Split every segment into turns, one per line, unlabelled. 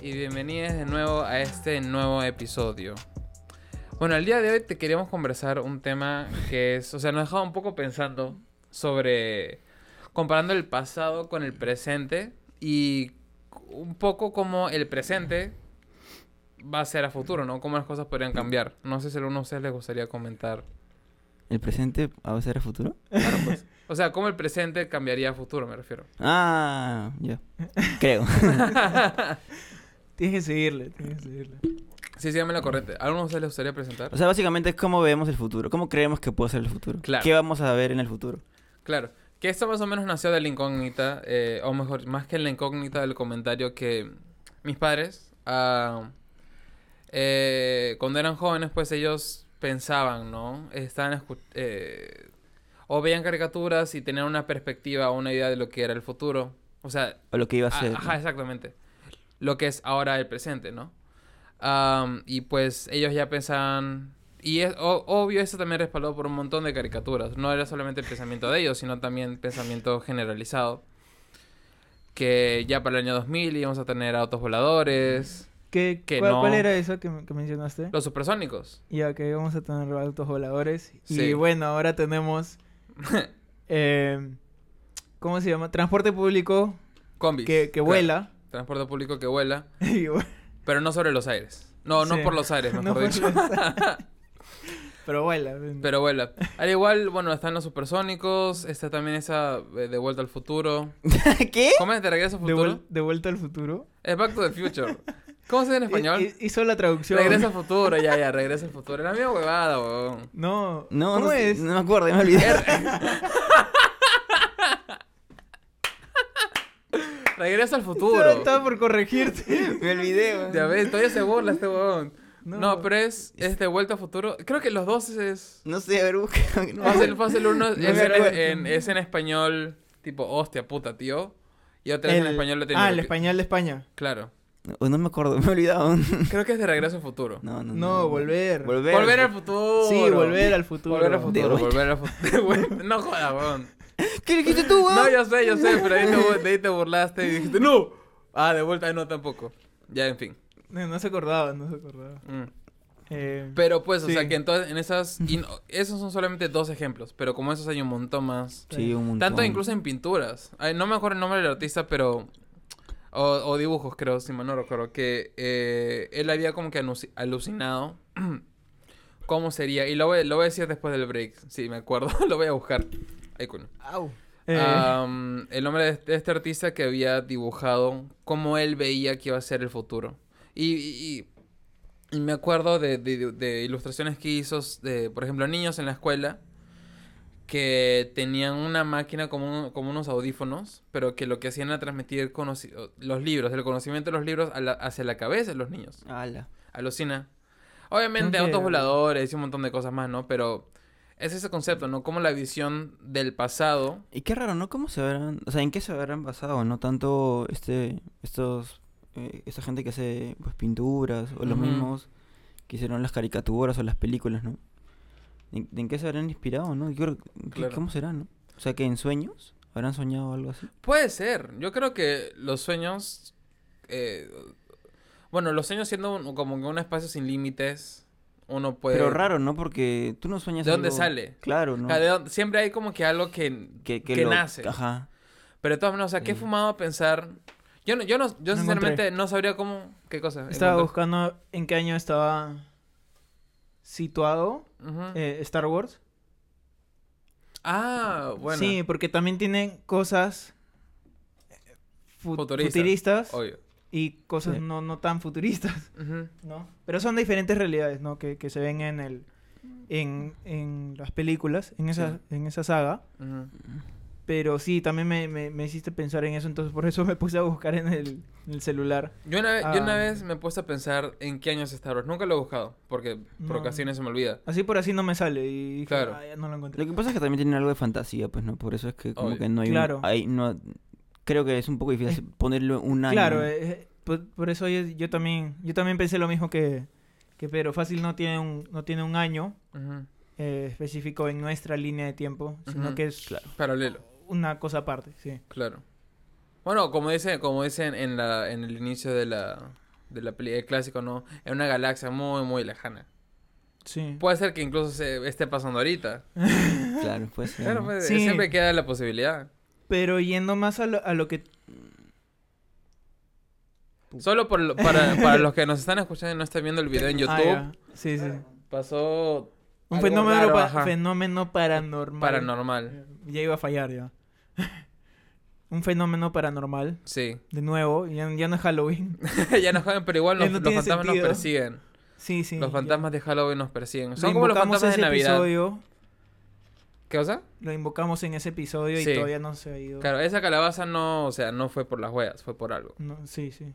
y bienvenidos de nuevo a este nuevo episodio. Bueno, el día de hoy te queríamos conversar un tema que es, o sea, nos dejado un poco pensando sobre comparando el pasado con el presente y un poco como el presente va a ser a futuro, ¿no? Cómo las cosas podrían cambiar. No sé si a alguno de ustedes les gustaría comentar.
¿El presente va a ser el futuro?
Claro, pues. O sea, cómo el presente cambiaría a futuro, me refiero.
Ah, ya. Creo.
Tienes que seguirle, tienes que seguirle.
Sí, síganme la corriente. ¿A alguno de ustedes les gustaría presentar?
O sea, básicamente es cómo vemos el futuro. ¿Cómo creemos que puede ser el futuro?
Claro.
¿Qué vamos a ver en el futuro?
Claro. Que esto más o menos nació de la incógnita, eh, o mejor, más que la incógnita del comentario que mis padres, ah, eh, cuando eran jóvenes, pues ellos pensaban, ¿no? Estaban eh, o veían caricaturas y tenían una perspectiva o una idea de lo que era el futuro. O sea,
O lo que iba a ser.
Ajá, exactamente. Lo que es ahora el presente, ¿no? Am, y pues ellos ya pensaban... Y es o- obvio, eso también respaldado por un montón de caricaturas. No era solamente el pensamiento de ellos, sino también pensamiento generalizado. Que ya para el año 2000 íbamos a tener autos voladores,
¿Qué,
Que
cuál,
no.
cuál era eso que, que mencionaste?
los supersónicos.
Ya que vamos a tener autos voladores.
Sí.
Y bueno, ahora tenemos... eh, ¿Cómo se llama? Transporte público
Combis.
que, que vuela.
Transporte público que vuela, pero no sobre los aires. No, no
Sí.
por los aires, mejor
No
dicho.
Pero vuela.
Pero vuela. Al igual, bueno, están los supersónicos, está también esa eh, de Vuelta al Futuro.
¿Qué?
¿Cómo es de regreso al
de,
futuro?
vuel- de vuelta al futuro.
Es Back to the Future. ¿Cómo se dice en español?
Hi- hi- Hizo la traducción.
Regresa al futuro, ya, ya, regresa al futuro. La misma huevada, weón.
No,
No,
¿cómo
no,
es?
no me acuerdo, ya me olvidé.
Regresa al futuro.
Estaba por corregirte.
me olvidé, weón.
Ya ves, todavía se burla este weón. No,
No.
pero es, es de vuelta al futuro. Creo que los dos es.
No sé, a ver, busca. No.
Fácil, fácil uno es,
me
en, en- es en español, tipo, hostia puta, tío. Y otra es en
El-
español de
Ah, el español de España.
Claro.
No, no me acuerdo, me he olvidado.
Creo que es de regreso al futuro.
No, no,
No, volver.
Volver.
Volver al futuro.
Sí, volver al futuro.
Volver al futuro, volver al futuro. no jodas, weón.
¿Qué dijiste tú, weón?
No, yo sé, yo sé, pero ahí te, ahí te burlaste y dijiste, ¡No! Ah, de vuelta, no, tampoco. Ya, en fin.
No, no se acordaba, no se acordaba.
Mm.
Eh,
Pero pues, o
Sí.
sea, que entonces en esas... Y no- esos son solamente dos ejemplos, pero como esos hay un montón más.
Sí, un montón.
Tanto incluso en pinturas. Ay, no me acuerdo el nombre del artista, pero... O, o dibujos, creo, si mal no recuerdo. Que eh, él había como que alucinado cómo sería. Y lo voy, lo voy a decir después del break. Sí, me acuerdo. lo voy a buscar.
Eh,
el nombre de este, de este artista que había dibujado cómo él veía que iba a ser el futuro. Y, y- y- y me acuerdo de, de- de ilustraciones que hizo, de, por ejemplo, niños en la escuela que tenían una máquina como, un- como unos audífonos, pero que lo que hacían era transmitir los libros, el conocimiento de los libros a la- hacia la cabeza de los niños.
Ala.
Alucina. Obviamente,
que-
autos voladores y un montón de cosas más, ¿no? Pero es ese concepto, ¿no? Como la visión del pasado
Y qué raro, ¿no? ¿Cómo se habrán, o sea, en qué se habrán basado, no tanto este, estos, eh, esta gente que hace pues pinturas o los mismos que hicieron las caricaturas o las películas, ¿no? ¿En, en qué se habrán inspirado, no? Yo creo- ¿qué-
Claro.
¿Cómo será, no? O sea, que en sueños habrán soñado algo así.
Puede ser. Yo creo que los sueños. eh, bueno, los sueños siendo un- como que un espacio sin límites. Uno puede.
Pero raro, ¿no? Porque tú no sueñas
¿De dónde
algo-
sale?
Claro, ¿no?
O sea, de dónde- siempre hay como que algo que.
que,
que
lo-
nace.
Ajá.
Pero de todas maneras, o sea, ¿qué he
Sí.
fumado a pensar? Yo no, yo no, yo
No
sinceramente no sabría cómo. ¿Qué cosa?
estaba
Encontré-
buscando en qué año estaba situado eh, Star Wars.
Ah, bueno.
Sí, porque también tienen cosas eh, fu-
Futuristas.
futuristas
Obvio.
Y cosas
Sí.
no, no tan futuristas. ¿no? Pero son diferentes realidades, ¿no? Que, que se ven en el en, en las películas, en esa, en esa saga. Pero sí, también me, me, me hiciste pensar en eso, entonces por eso me puse a buscar en el, en el celular.
Yo una, vez, yo una
Ah.
vez me he puesto a pensar en qué año es Star Wars. Nunca lo he buscado, porque por
No.
ocasiones se me olvida.
Así por así no me sale y dije,
Claro.
"Ah, ya no lo encontré.
Lo que pasa es que también tienen algo de fantasía, pues, ¿no? Por eso es que como
Obvio.
que no hay un- hay- no, creo que es un poco difícil ponerle un año.
Claro, eh, eh, por, por eso yo, yo también yo también pensé lo mismo que, que Pedro. Fácil no tiene un, no tiene un año eh, específico en nuestra línea de tiempo, sino que es
Paralelo.
una cosa aparte, sí.
Claro. Bueno, como dice, como dicen en la, en el inicio de la, de la peli clásico, ¿no? En una galaxia muy, muy lejana.
Sí.
Puede ser que incluso se esté pasando ahorita.
Claro, pues.
Claro, pues,
Sí.
siempre queda la posibilidad.
Pero yendo más a lo, a lo que...
Solo por lo- para, para los que nos están escuchando y no están viendo el video en YouTube,
Ah, ya. Sí, sí.
pasó
Un fenómeno,
raro,
pa- fenómeno paranormal.
paranormal.
Ya iba a fallar ya. Un fenómeno paranormal.
Sí.
De nuevo, ya, ya no es Halloween.
ya no juegan, pero igual los,
no
los fantasmas
sentido.
nos persiguen.
Sí, sí.
los
ya.
fantasmas de Halloween nos persiguen. Son como los fantasmas de Navidad.
episodio.
¿Qué cosa?
Lo invocamos en ese episodio y todavía no se ha ido.
Claro, esa calabaza no, o sea, no fue por las huellas, fue por algo.
No, sí, sí.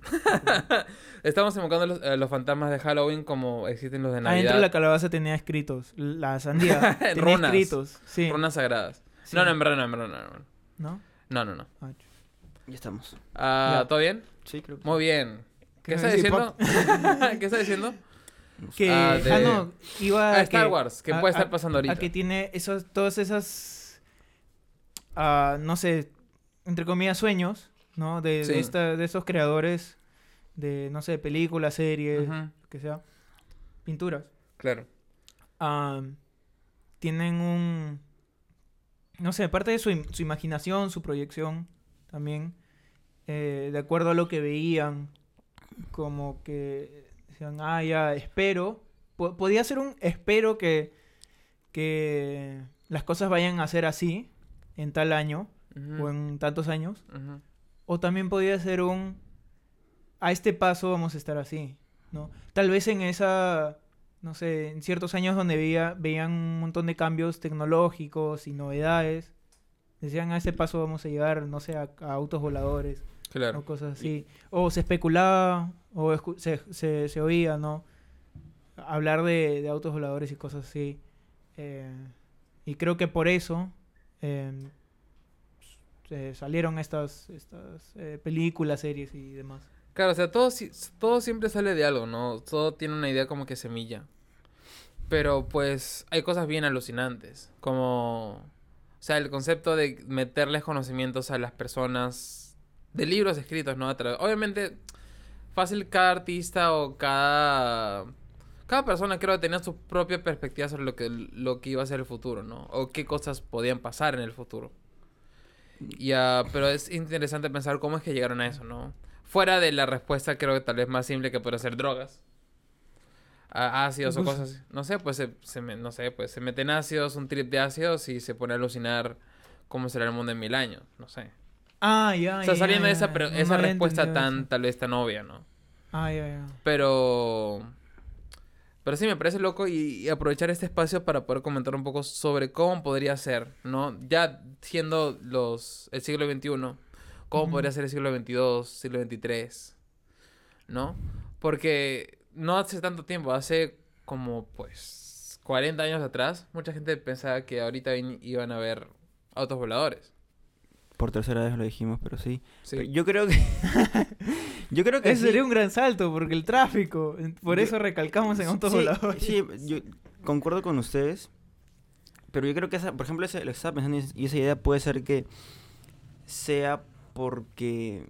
Estamos invocando los, eh, los fantasmas de Halloween como existen los de Navidad.
Adentro de la calabaza tenía escritos. La sandía tenía
Runas.
escritos. Sí.
Runas sagradas.
Sí.
No, no, en verdad, no, en verdad, no, no.
¿No?
No, no, no.
Ah,
Ya estamos.
Ah. ¿Todo bien?
Sí, creo que.
Muy bien. ¿Qué
¿Qué
está
me decís,
diciendo? ¿Qué está diciendo?
Que
Ah, de-
ah, no, iba
Ah,
a
Star
que-
Wars, que
a-
puede estar
a-
pasando ahorita.
A que tiene esos, todas esas, no sé, entre comillas, sueños, ¿no? De, esta- de esos creadores de, no sé, películas, series,
Ujú,
que sea, pinturas.
Claro.
tienen un, no sé, parte de su, su imaginación, su proyección también, eh, de acuerdo a lo que veían, como que decían, ah, ya, espero, po- podía ser un espero que, que las cosas vayan a ser así en tal año o en tantos años, o también podía ser un, a este paso vamos a estar así, ¿no? Tal vez en esa, no sé, en ciertos años donde veía, veían un montón de cambios tecnológicos y novedades, decían a este paso vamos a llegar, no sé, a, a autos voladores
Claro.
o cosas así. O se especulaba o escu- se, se, se oía, ¿no? Hablar de, de autos voladores y cosas así. Eh, y creo que por eso eh, se salieron estas, estas eh, películas, series y demás.
Claro, o sea, todo, todo siempre sale de algo, ¿no? Todo tiene una idea como que semilla. Pero pues hay cosas bien alucinantes, como... O sea, el concepto de meterles conocimientos a las personas de libros escritos, ¿no? Obviamente, fácil cada artista o cada... Cada persona creo que tenía su propia perspectiva sobre lo que, lo que iba a ser el futuro, ¿no? O qué cosas podían pasar en el futuro. Ya, pero es interesante pensar cómo es que llegaron a eso, ¿no? Fuera de la respuesta, creo que tal vez más simple que puede ser drogas. A- ácidos o
Pues-
cosas así. No sé, pues se, se me- no sé, pues se meten ácidos, un trip de ácidos y se pone a alucinar cómo será el mundo en mil años. No sé.
Ah, ya.
o sea, saliendo de esa,
No
esa respuesta tan,
eso.
tal vez tan obvia, ¿no?
Ah, ya, ya.
Pero. Pero sí, me parece loco y, y aprovechar este espacio para poder comentar un poco sobre cómo podría ser, ¿no? Ya siendo los el siglo XXI, cómo podría ser el siglo XXII, siglo XXIII, ¿no? Porque no hace tanto tiempo, hace como pues 40 años atrás, mucha gente pensaba que ahorita iban a haber autos voladores.
Por tercera vez lo dijimos, pero sí.
Sí.
Pero yo creo que. yo creo que.
Ese
sí.
sería un gran salto porque el tráfico. Por
Yo-
eso recalcamos en autos
sí,
voladores.
Sí, yo concuerdo con ustedes. Pero yo creo que, esa, por ejemplo, ese, lo que estaba pensando y es- y esa idea puede ser que sea porque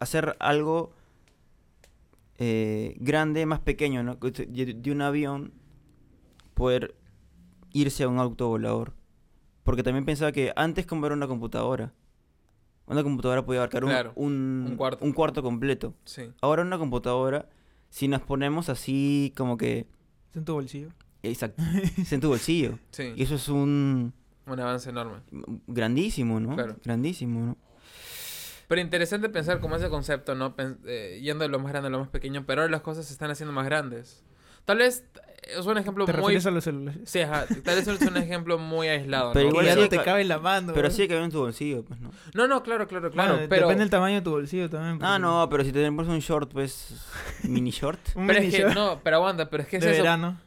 hacer algo eh, grande más pequeño, ¿no? De, de un avión poder irse a un auto volador. Porque también pensaba que antes como era una computadora, una computadora podía abarcar un,
Claro,
un,
un cuarto.
un cuarto completo.
Sí.
Ahora una computadora, si nos ponemos así como que...
Está en tu bolsillo.
Exacto. es en tu bolsillo.
Sí.
Y eso es un...
Un avance enorme.
Grandísimo, ¿no?
Claro.
Grandísimo, ¿no?
Pero interesante pensar como ese concepto, ¿no? Pen- eh, yendo de lo más grande a lo más pequeño, pero ahora las cosas se están haciendo más grandes. Tal vez eh, es un ejemplo
¿Te
muy...
refieres a los celulares?
Sí, ajá. Tal vez es un ejemplo muy aislado,
Pero
¿no?
igual
que ya no te
ca-
cabe en la mano.
Pero sí que en tu bolsillo, pues, ¿no?
No, no, claro, claro, claro.
Bueno,
pero,
Depende del tamaño de tu bolsillo también.
Ah, no, pero si tenemos un short, pues... Mini short.
Un
pero
mini
es que,
short
no, pero aguanta, pero es que es
de
eso.
verano.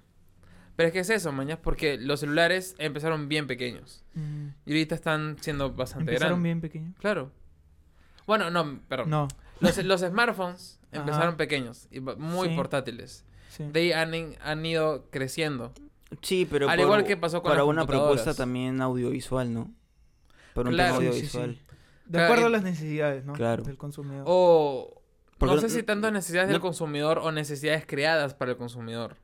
Pero es que es eso, mañas, porque los celulares empezaron bien pequeños.
Mm.
Y ahorita están siendo bastante
Empezaron
grandes.
bien pequeños.
Claro. Bueno, no, perdón.
No.
Los, los smartphones
Ajá.
empezaron pequeños y muy
Sí.
portátiles.
Sí.
De ahí han, han ido creciendo.
Sí, pero
Al
por-
igual que pasó con
para
las
una propuesta también audiovisual, ¿no? Para un
Claro.
tema
sí,
audiovisual.
sí. De
Claro,
acuerdo a las necesidades, ¿no?
Claro.
Del consumidor.
O
Porque
no sé si tanto necesidades del consumidor o necesidades creadas para el consumidor.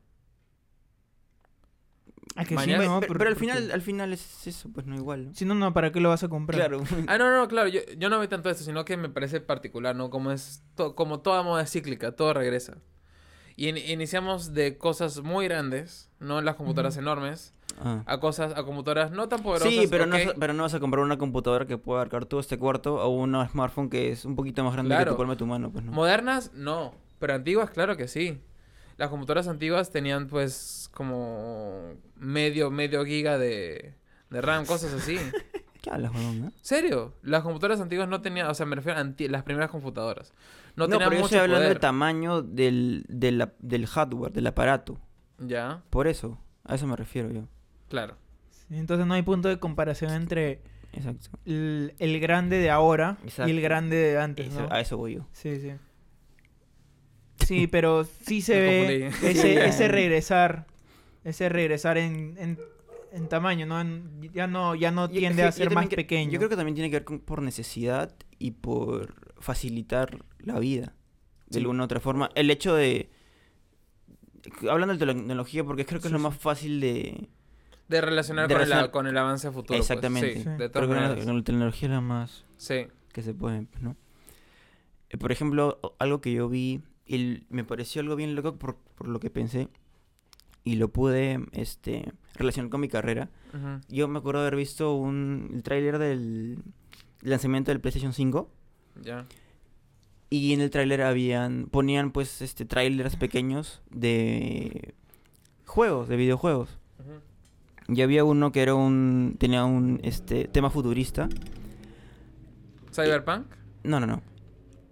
Ah, que sí,
Mañana-
¿no?
pero, al
porque-
final, al final es eso, pues no igual. ¿no?
Si no, no, ¿para qué lo vas a comprar?
Claro.
Ah, no, no, claro, yo, yo no veo tanto esto, sino que me parece particular, ¿no? Como es to- como toda moda es cíclica, todo regresa. Y in- iniciamos de cosas muy grandes, ¿no? Las computadoras enormes,
Ah.
a cosas, a computadoras no tan poderosas.
Sí, pero, no,
ok,
vas a- pero no vas a comprar una computadora que pueda abarcar todo este cuarto o una smartphone que es un poquito más grande que
Claro.
tu palma de tu mano, pues no.
Modernas, no. Pero antiguas, claro que sí. Las computadoras antiguas tenían, pues, como medio, medio giga de, de RAM, cosas así.
¿Qué hablas, weón? no?
¿Serio? Las computadoras antiguas no tenían, o sea, me refiero a las primeras computadoras. No,
No,
tenían
pero yo
mucho
estoy hablando
poder.
del tamaño del, del, hardware, del aparato.
Ya,
Por eso, a eso me refiero yo.
claro.
Sí, Entonces no hay punto de comparación entre
Exacto.
el, el grande de ahora y el grande de antes,
Eso-
¿no?
A eso voy yo.
Sí, sí. Sí, pero sí se
Me
ve ese, ese regresar, ese regresar en, en, en tamaño, ¿no? En- ya no, ya no tiende a ser más pequeño.
Yo creo que también tiene que ver con, por necesidad y por facilitar la vida. De
Sí.
alguna u otra forma. El hecho de... Hablando de tecnología, porque creo que es lo más fácil de...
De relacionar,
De
con, el, con el avance futuro. pues.
Exactamente.
Sí,
Sí.
de
Creo que la,
maneras.
la tecnología es la más...
Sí.
que se puede, pues, ¿no? Eh, por ejemplo, algo que yo vi, y me pareció algo bien loco por, por lo que pensé, y lo pude este, relacionar con mi carrera. Yo me acuerdo haber visto un, el tráiler del lanzamiento del PlayStation 5,
Ya.
y en el tráiler habían, ponían pues este trailers pequeños de juegos, de videojuegos. Y había uno que era un, tenía un este, tema futurista,
Cyberpunk.
No, no, no.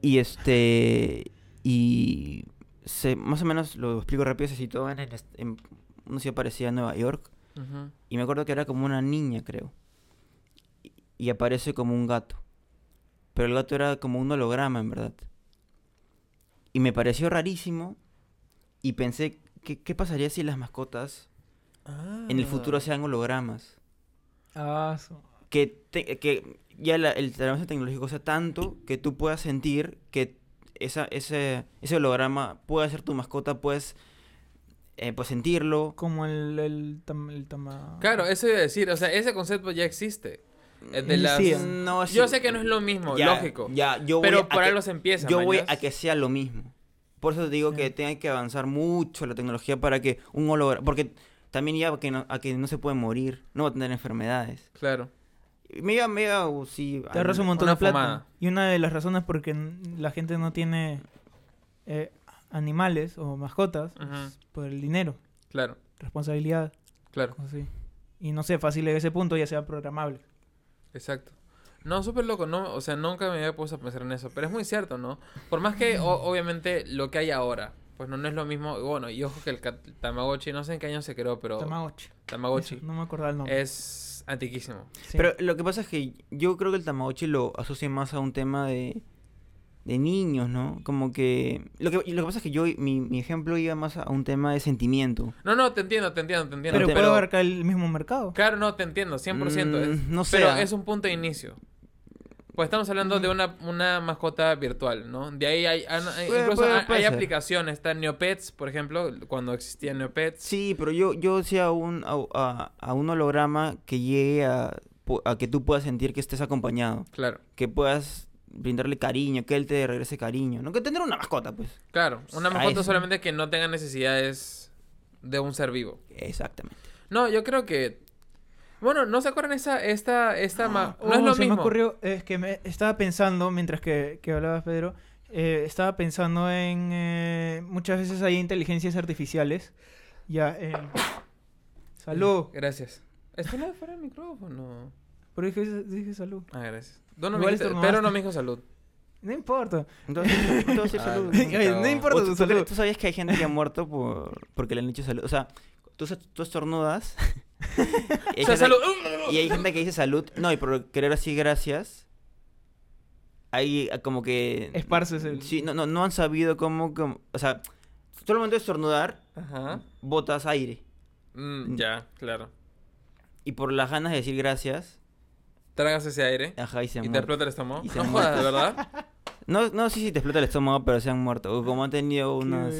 Y este. Y. Se, más o menos lo explico rápido. Se situó en, en, una ciudad parecida a Nueva York. Y me acuerdo que era como una niña, creo. Y, y aparece como un gato. Pero el gato era como un holograma, en verdad. Y me pareció rarísimo. Y pensé, ¿qué, qué pasaría si las mascotas en el futuro
Ah.
sean hologramas?
Ah,
que, te- que ya la- el avance tecnológico sea tanto que tú puedas sentir que esa, ese, ese holograma puede ser tu mascota, puedes eh, pues sentirlo.
como el, el, tam- el tama...
Claro, eso iba a decir. O sea, ese concepto ya existe. De
Mm,
las...
sí,
No, así-
Yo sé que no es lo mismo,
ya,
lógico.
Ya, yo voy
pero
a
por
que-
algo se empieza.
Yo voy a que sea lo mismo. Por eso te digo
Sí.
que tenga que avanzar mucho la tecnología para que un holograma... Porque también ya que no, a que no se puede morir, no va a tener enfermedades.
Claro.
Mega, mega, o sí...
Te ahorras un montón de plata.
fumada.
Y una de las razones por que la gente no tiene eh, animales o mascotas es por el dinero,
Claro,
responsabilidad,
claro.
así. Y no sé, fácil en ese punto ya sea programable.
Exacto. No, súper loco, no, o sea, nunca me había puesto a pensar en eso, pero es muy cierto, ¿no? Por más que, o- obviamente, lo que hay ahora, pues no, no es lo mismo, bueno, y ojo que el Tamagotchi, no sé en qué año se creó, pero
Tamagotchi.
Tamagotchi
Eso, no me acordaba el nombre.
es antiquísimo.
Sí.
Pero lo que pasa es que yo creo que el Tamagotchi lo asocia más a un tema de, de niños, ¿no? Como que... Lo que, lo que pasa es que yo, mi, mi ejemplo iba más a un tema de sentimiento.
No, no, te entiendo, te entiendo, te entiendo.
pero
te-
puede abarcar el mismo mercado.
Claro, no, te entiendo, 100%. es-
Mm, no sé,
Pero
ah.
es un punto de inicio. Pues estamos hablando de una, una mascota virtual, ¿no? De ahí hay, hay- hay-
Puede-
incluso
puede-
hay,
puede
hay
ser.
aplicaciones, está Neopets, por ejemplo, cuando existía Neopets.
Sí, pero yo, yo decía a un, a, a- a un holograma que llegue a, a que tú puedas sentir que estés acompañado.
Claro,
Que puedas brindarle cariño, que él te regrese cariño. No que tener una mascota, pues.
claro. Una mascota solamente que no tenga necesidades de un ser vivo.
Exactamente.
No, yo creo que... Bueno, ¿no se acuerdan esa, esta, esta... ma- No es
Oh,
lo
se
mismo.
me ocurrió, es que me estaba pensando, mientras que, que hablabas, Pedro, eh, estaba pensando en... eh, muchas veces hay inteligencias artificiales. Ya, en... Salud.
Gracias. Esto no es fuera del micrófono.
Pero dije, dije salud.
Ah, gracias. No, no, me dijiste- pero no me dijo salud.
No importa.
Entonces, no
Ah,
salud.
no.
Importa tu
tú, tú
salud.
cre- tú sabías que hay gente que ha muerto por porque le han dicho salud. O sea, tú, tú estornudas. y, hay
O sea,
gente,
salud.
y hay gente que dice salud. No, y por querer así gracias. Hay ah, como que.
Esparces el...
Sí, no, no, no han sabido cómo, cómo- O sea, tú al momento de estornudar,
Ajá.
botas aire.
Mm, ya, claro.
Y por las ganas de decir gracias,
Tragas ese aire
ajá, y se
y te explota el estómago.
Y se
No ¿de verdad?
No, no sé si te explota el estómago, pero se han muerto. O como han tenido unas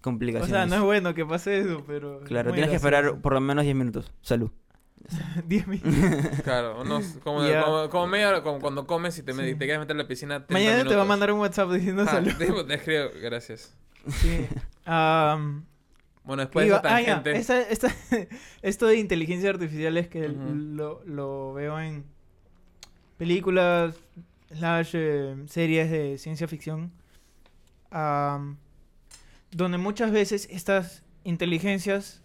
Que- O
complicaciones.
sea, no es bueno que pase eso, pero...
Claro, tienes que esperar por lo menos 10 minutos. Salud.
10 minutos.
Claro, unos, como,
Ya.
como, como media hora, como cuando comes y te,
Sí.
te quieres meter en la piscina. 30
Mañana te va a mandar un WhatsApp diciendo
Ah,
salud.
te, te escribo, gracias.
Sí. Am,
Bueno, después de
iba-
esa
ah, ya,
tangente.
esta- esta- esto de inteligencia artificial es que lo, lo veo en películas, slash, eh, series de ciencia ficción, donde muchas veces estas inteligencias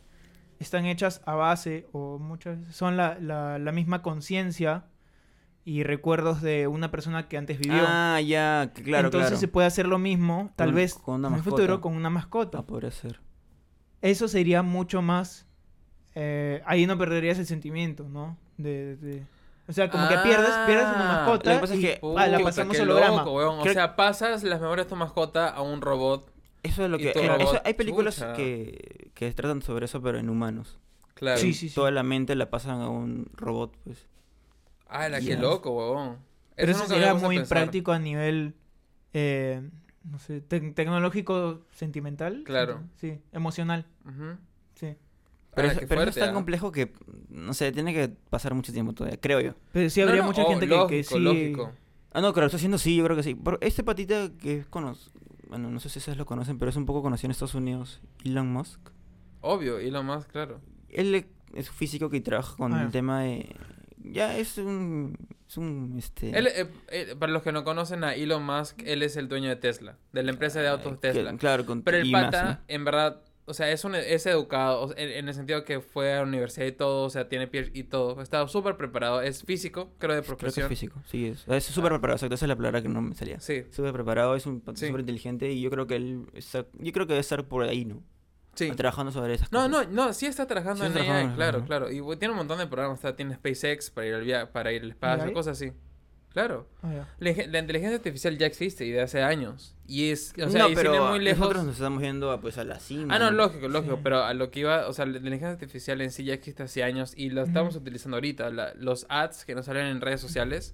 están hechas a base o muchas veces son la, la, la misma conciencia y recuerdos de una persona que antes vivió.
Ah, ya, que claro,
Entonces
claro.
se puede hacer lo mismo, tal
Con-
vez
con una
en el futuro con una mascota.
Ah, podría ser.
Eso sería mucho más. eh, ahí no perderías el sentimiento, ¿no? De, de- o sea, como que pierdes, pierdes una
Ah,
mascota.
lo que pasa es
y,
que-
ah, la pasamos
qué
holograma.
loco, weón. O sea, pasas las memorias de tu mascota a un robot.
Eso es lo que... eso- hay películas que, que tratan sobre eso, pero en humanos.
Claro.
Sí, sí, sí.
Toda la mente la pasan a un robot, pues.
Ah, la que loco, weón.
Pero
Eso
eso
nunca me
sería
había puesto a
muy
pensar.
práctico a nivel. eh, no sé, tec- tecnológico sentimental.
Claro.
Sí, emocional. Sí.
Pero,
Ah,
eso,
qué
pero eso es tan
ah.
complejo que, no sé, tiene que pasar mucho tiempo todavía, creo yo.
Pero sí habría
no,
mucha
oh,
gente que- sí.
lógico.
Ah, no, lo está haciendo sí, yo creo que sí. Pero este patita que es conocido, bueno, no sé si ustedes lo conocen, pero es un poco conocido en Estados Unidos, Elon Musk.
Obvio, y lo más, claro.
Él es un físico que trabaja con
Ah,
el tema de... Ya es un... Es un, este...
Él, eh, eh, para los que no conocen a Elon Musk, él es el dueño de Tesla, de la empresa de autos
eh, que-
Tesla.
claro, con
Pero el
más,
pata,
¿no?
en verdad, o sea, es, un, es educado, en, en el sentido que fue a la universidad y todo, o sea, tiene piel y todo. Está súper preparado, es físico, creo, de
Creo que
profesión.
es físico, sí, es. Es súper preparado, exacto, esa es la palabra que no me salía.
Sí,
Súper preparado, es un
Sí.
súper inteligente y yo creo que él está... Yo creo que debe estar por ahí, ¿no?
sí.
Trabajando sobre esas
No,
cosas.
no, no, sí está trabajando
Sí
en
está
AI, claro, claro. Y tiene un montón de programas, está, tiene SpaceX para ir al, via para ir al espacio, cosas así. Claro.
Ah.
La, inteligencia artificial ya existe y de hace años. Y es, o sea,
no,
y
pero
muy lejos.
nosotros nos estamos yendo a, pues, a la cima.
Ah, no, lógico, lógico,
Sí.
pero a lo que iba, o sea, la inteligencia artificial en sí ya existe hace años y la estamos utilizando ahorita. La- los ads que nos salen en redes sociales,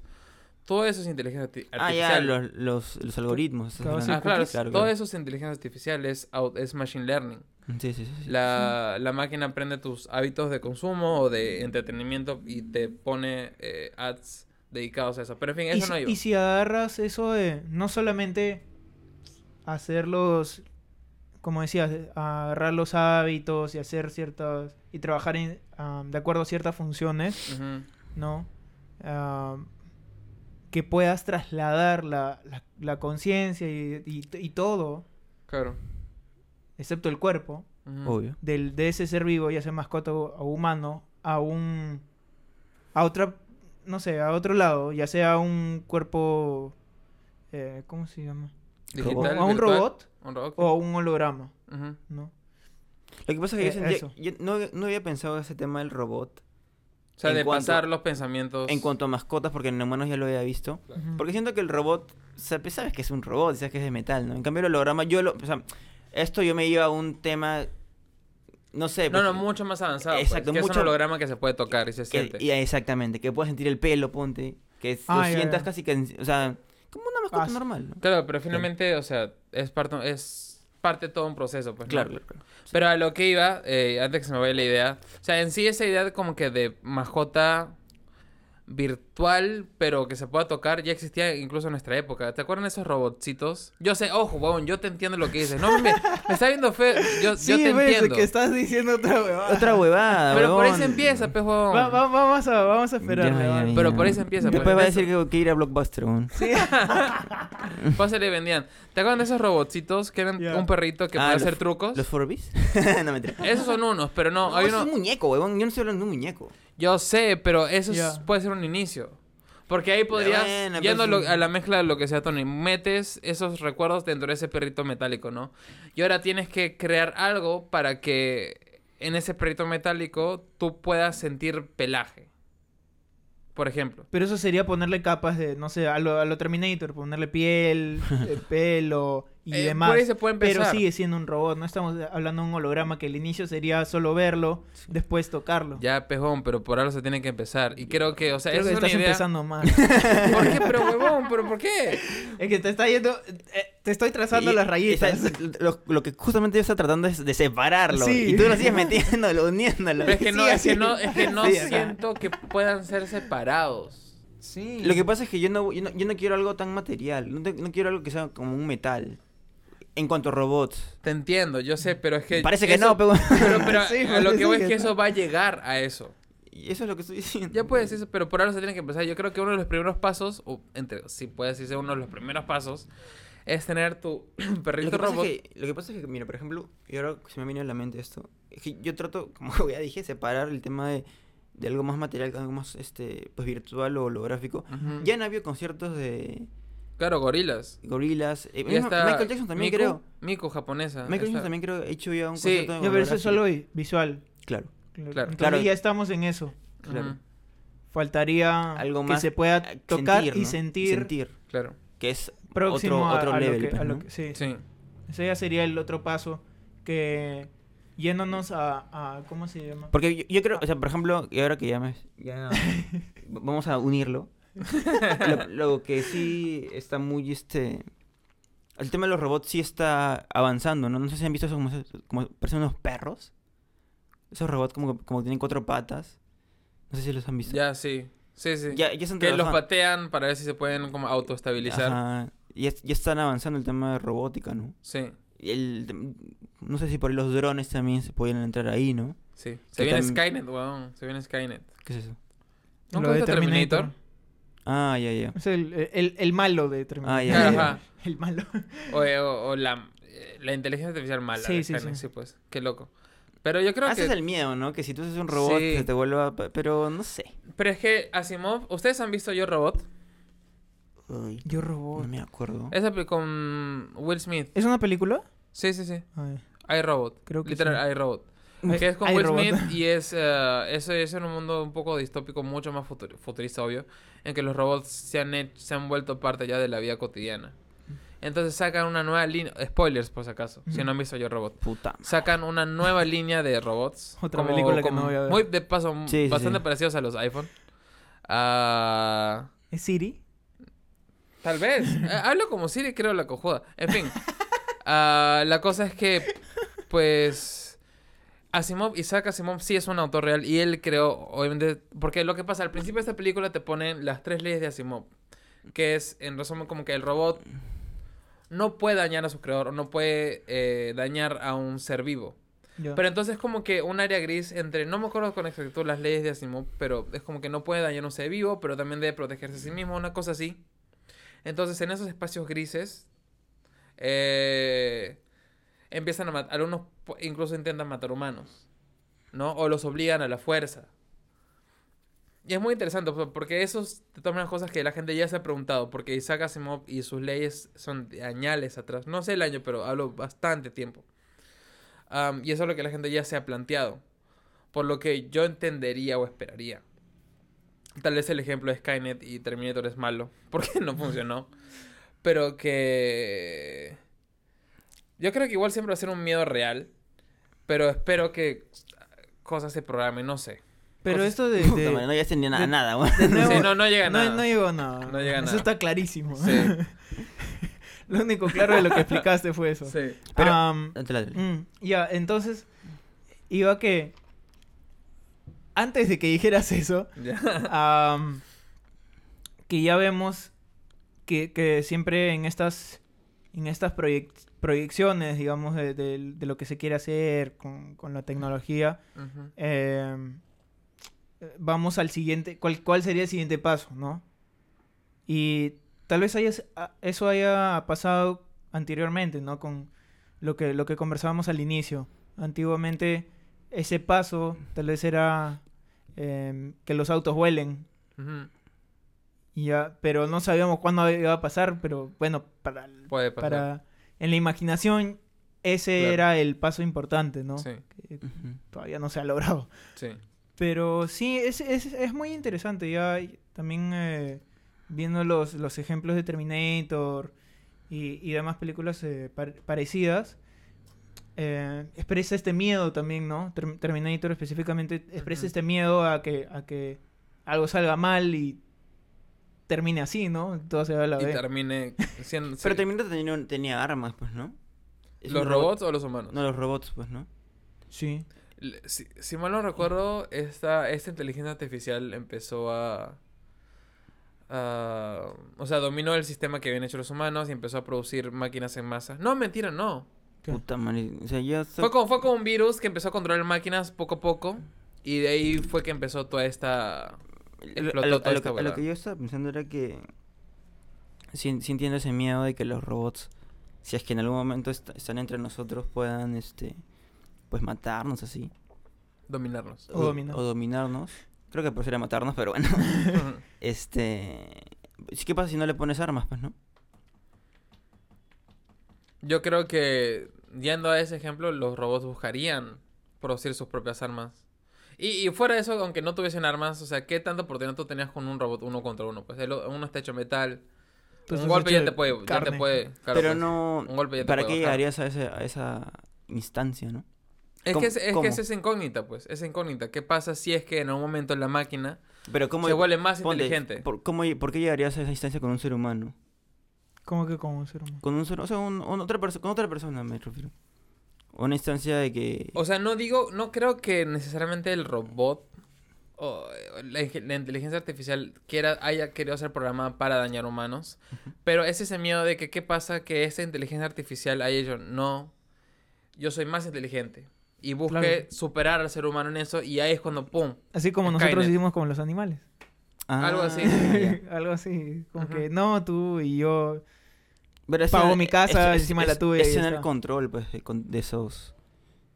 todo eso es inteligencia arti-
Ah,
artificial.
ya, los, los, los algoritmos. estás
Claro, sí,
Ah, claro, todo eso es inteligencia artificial, es, machine learning.
Sí, sí, sí. sí.
La, la máquina aprende tus hábitos de consumo o de entretenimiento y te pone eh, ads dedicados a eso. Pero en fin, eso
si,
no iba.
y si agarras eso de no solamente hacer los, como decías, de agarrar los hábitos y hacer ciertas, y trabajar en, de acuerdo a ciertas funciones. ¿no? Que puedas trasladar la, la, la conciencia y, y- y todo,
Claro.
excepto el cuerpo.
Obvio.
del, de ese ser vivo, ya sea mascota o, o humano, a un... a otra... no sé, a otro lado, ya sea un cuerpo... eh, ¿Cómo se llama?
Digital,
a un
virtual.
robot
Un robot.
o a un holograma. ¿no?
Lo que pasa es que yo
Eh,
sentía-
eso.
yo no, no había pensado ese tema del robot
O sea, de
cuanto-
pasar los pensamientos.
en cuanto a mascotas, porque en humanos ya lo había visto. Porque siento que el robot, o sea, pues, sabes que es un robot, sabes que es de metal, ¿no? En cambio el holograma, yo lo, o sea, esto yo me iba a un tema, no sé.
No, no,
pues,
mucho más avanzado.
Exacto,
pues, que
mucho-
es un holograma que se puede tocar y se
que-
siente.
y- exactamente, que puedas sentir el pelo, ponte, que
Ah,
lo
ya,
sientas
ya.
casi que, o sea, como una mascota
Ah,
normal, ¿no?
Claro, pero finalmente, o sea, es parte, es parte de todo un proceso, pues. ¿no?
Claro, claro, claro.
Pero a lo que iba, eh, antes que se me vaya la idea, o sea, en sí esa idea como que de mascota virtual, pero que se pueda tocar, ya existía incluso en nuestra época. ¿Te acuerdan de esos robotcitos? Yo sé, ojo, huevón, yo te entiendo lo que dices. No, me, me está viendo feo, yo,
Sí,
yo te
ves,
entiendo.
que estás diciendo otra huevada.
Otra huevada,
Pero por ahí se empieza, pues, huevón.
Va- va- vamos, a, vamos a esperar.
Ya, ya, ya.
Pero por ahí se empieza,
Después
pues.
va a decir que, que ir a Blockbuster, huevón.
Sí.
Pásale y vendían. ¿Te acuerdan de esos robotcitos que eran un perrito que
Ah,
podía hacer trucos?
¿Los Furbies? no, mentira.
Esos son unos, pero no,
No,
hay uno...
es un muñeco, huevón. Yo no estoy hablando de un muñeco.
Yo sé, pero eso es- puede ser un inicio. Porque ahí podrías,
Bueno,
yendo
pues,
lo- a la mezcla de lo que sea Tony, metes esos recuerdos dentro de ese perrito metálico, ¿no? Y ahora tienes que crear algo para que en ese perrito metálico tú puedas sentir pelaje. Por ejemplo.
Pero eso sería ponerle capas de, no sé, a lo, a lo Terminator, ponerle piel, eh, pelo y
Eh,
demás.
por ahí se puede
pero sigue siendo un robot, no estamos hablando de un holograma que al inicio sería solo verlo, después tocarlo.
Ya, pejón, pero por algo se tiene que empezar. Y creo que, o sea,
Creo
esa
que
es una
estás
idea.
empezando mal.
¿Por qué? Pero, huevón, ¿pero por qué?
es que te está yendo, eh, te estoy trazando
Y-
las rayitas.
está- lo, lo que justamente yo está tratando es de separarlo.
Sí.
Y tú lo sigues metiéndolo, uniéndolo.
Pero es que no,
Sí,
es que no, es que no
Sí,
siento que puedan ser separados.
sí.
Lo que pasa es que yo no, yo no, yo no quiero algo tan material. No, te- no quiero algo que sea como un metal. En cuanto a robots.
Te entiendo, yo sé, pero es que.
Parece que
eso-
no, pero...
Pero, pero
Sí,
a lo que voy
que
es que eso va a llegar a eso.
Y eso es lo que estoy diciendo.
Ya puedes eso, pero por ahora se tiene que empezar. Yo creo que uno de los primeros pasos, o entre, si puedes decirse uno de los primeros pasos, es tener tu
Lo
perrito
que, pasa
robot.
es que, lo que pasa es que, mira, por ejemplo, y ahora se me viene a la mente esto, es que yo trato, como ya dije, separar el tema de, de algo más material, algo más este, pues virtual o holográfico.
Ujú.
Ya han habido conciertos de
Claro, gorilas.
gorilas. eh,
Ya
mismo
está
Michael Jackson también
Miku,
creo.
Miku japonesa.
Michael Jackson también creo que ha hecho ya un
Sí.
concierto
Ya, pero eso es solo visual.
Claro.
Claro.
Claro.
Entonces
Claro.
ya estamos en eso.
claro.
Ujú,
Faltaría
Algo
que
más
se pueda tocar
sentir,
y
¿no?
sentir,
Sentir,
Claro.
que es
próximo
otro,
a-
otro
a,
level.
lo que,
pues,
a lo
¿no?
que- sí.
Sí.
Ese ya sería el otro paso que yéndonos a, a- ¿cómo se llama?
Porque yo, yo creo, o sea, por ejemplo, y ahora que ya me... Ya, vamos a unirlo. Lo, lo que sí está muy, este... El tema de los robots sí está avanzando, ¿no? No sé si han visto esos como, como parecen unos perros. Esos robots como, como tienen cuatro patas. No sé si los han visto.
Ya, sí. Sí, sí.
Ya, ya están
que los patean para ver si se pueden como autoestabilizar.
Ajá. Ya, ya están avanzando el tema de robótica, ¿no?
Sí,
Y el, no sé si por ahí los drones también se pueden entrar ahí, ¿no?
sí.
Que
Se viene Skynet, weón. Se viene Skynet.
¿Qué es eso?
¿Nunca
Lo de
Terminator?
Ah, ya, ya.
Es el, el, el malo de Terminator.
Ah, ya, ya.
El malo.
O, o- o la, eh, la inteligencia artificial mala.
Sí,
de
sí, sí.
sí, pues. Qué loco. Pero yo creo
Ah, ese
que...
es el miedo, ¿no? Que si tú haces un robot
Sí.
se te vuelva... pe- Pero no sé.
Pero es que Asimov... ¿Ustedes han visto Yo Robot?
Uy,
Yo robot.
no me acuerdo.
Esa con Will Smith.
¿Es una película?
Sí, sí, sí.
Ay.
iRobot.
Creo que
Literal,
sí.
iRobot.
Ay,
Que es con Will. Smith y es, eh, eso es en un mundo un poco distópico, mucho más futur- futurista, obvio, en que los robots se han, hecho- se han vuelto parte ya de la vida cotidiana. Entonces sacan una nueva línea, spoilers por si acaso, si no han visto yo Robot.
Puta.
Sacan una nueva línea de robots.
Otra película que no voy a ver.
Muy de paso,
Sí,
bastante
sí.
parecidos a los iPhone. Ah,
¿Es Siri?
Tal vez. Eh, Hablo como Siri, creo la cojuda. En fin. Ah, la cosa es que, pues. Asimov, Isaac Asimov sí es un autor real y él creó, obviamente. Porque lo que pasa, al principio de esta película te ponen las tres leyes de Asimov. Que es, en resumen, como que el robot no puede dañar a su creador o no puede eh, dañar a un ser vivo. Pero entonces como que un área gris entre, no me acuerdo con exactitud las leyes de Asimov, pero es como que no puede dañar a un ser vivo, pero también debe protegerse a sí mismo, una cosa así. Entonces en esos espacios grises eh, empiezan a matar, algunos incluso intentan matar humanos, ¿no? O los obligan a la fuerza. Y es muy interesante porque esos de todas maneras cosas que la gente ya se ha preguntado, porque Isaac Asimov y sus leyes son de añales atrás, no sé el año, pero hablo bastante tiempo. Am, y eso es lo que la gente ya se ha planteado. Por lo que yo entendería o esperaría. Tal vez el ejemplo de Skynet y Terminator es malo. Porque no funcionó. Pero que... Yo creo que igual siempre va a ser un miedo real. Pero espero que cosas se programen, no sé.
Pero
cosas-
esto de...
No ya tenía nada,
de-
nada, güey.
de nuevo-
Sí, no, no llega a
no,
nada.
no llegó nada.
No llega a
Eso
nada.
está clarísimo.
Sí.
Lo único claro de lo que explicaste fue eso.
Sí.
Pero-
mm, ya, entonces... Iba que... Antes de que dijeras eso... Que ya vemos que, que siempre en estas en estas proyec- proyecciones, digamos, de, de- de lo que se quiere hacer con, con la tecnología, eh, vamos al siguiente, ¿cuál, cuál sería el siguiente paso, no? Y tal vez haya, a- eso haya pasado anteriormente, ¿no? Con lo que, lo que conversábamos al inicio. Antiguamente ese paso tal vez era em, que los autos vuelen, y ya, pero no sabíamos cuándo iba a pasar, pero bueno, para,
Puede pasar.
para en la imaginación ese
Claro.
era el paso importante, ¿no?
Sí,
Que todavía no se ha logrado.
sí.
Pero sí, es, es, es muy interesante. Ya también eh, viendo los, los ejemplos de Terminator y, y demás películas eh, par- parecidas, eh, expresa este miedo también, ¿no? Ter- Terminator específicamente expresa este miedo a que, a que algo salga mal y termine así, ¿no? Todo se va a la
Y
vez.
termine siendo...
Pero
sí.
Terminator tenía, tenía armas, pues, ¿no? Es
¿Los
robot-
robots o los humanos?
No, los robots, pues, ¿no?
Sí.
Si, si mal no recuerdo, esta, esta inteligencia artificial empezó a, a- O sea, dominó el sistema que habían hecho los humanos y empezó a producir máquinas en masa. No, mentira, no.
¿Qué?
Puta madre. O sea, ya...
Fue como, fue como un virus que empezó a controlar máquinas poco a poco. Y de ahí fue que empezó toda esta... Explotó
a, lo,
toda
a lo
esta
que, a lo
huevada.
que yo estaba pensando era que entiendo ese miedo de que los robots, si es que en algún momento est- están entre nosotros, puedan, este, pues matarnos así.
Dominarnos.
O dominar.
o dominarnos. Creo que prefiere matarnos, pero bueno. este... ¿Qué pasa si no le pones armas, pues, no?
Yo creo que, yendo a ese ejemplo, los robots buscarían producir sus propias armas. Y, y fuera de eso, aunque no tuviesen armas, o sea, ¿qué tanta oportunidad tú tenías con un robot uno contra uno? Pues el uno está hecho metal.
Tú
un golpe ya te puede, ya te puede. claro,
pero
pues.
no...
un golpe ya te
¿Para
puede
qué
bajar.
llegarías a, ese, a esa instancia, no?
Es
¿Cómo-
que es, es que es esa incógnita, pues. Esa incógnita. ¿Qué pasa si es que en un momento la máquina
Pero ¿cómo...
se vuelve más
ponte,
inteligente?
¿por, cómo, ¿Por qué llegarías a esa instancia con un ser humano?
¿Cómo que como un ser humano?
Con un ser, o sea, un- un otra con otra persona me refiero. Una instancia de que...
O sea, no digo, no creo que necesariamente el robot o eh, la, la inteligencia artificial quiera, haya querido ser programada para dañar humanos. Pero es ese miedo de que qué pasa que esa inteligencia artificial haya dicho, no, yo soy más inteligente. Y busque
Claro.
superar al ser humano en eso y ahí es cuando, ¡pum!
Así como
Skynet.
nosotros hicimos con los animales.
algo así.
Ah.
Algo así. Como que no, tú y yo.
Pero es
Pago mi casa
es-
encima de
es-
la tuya
Es tener
está.
control, pues, de, esos...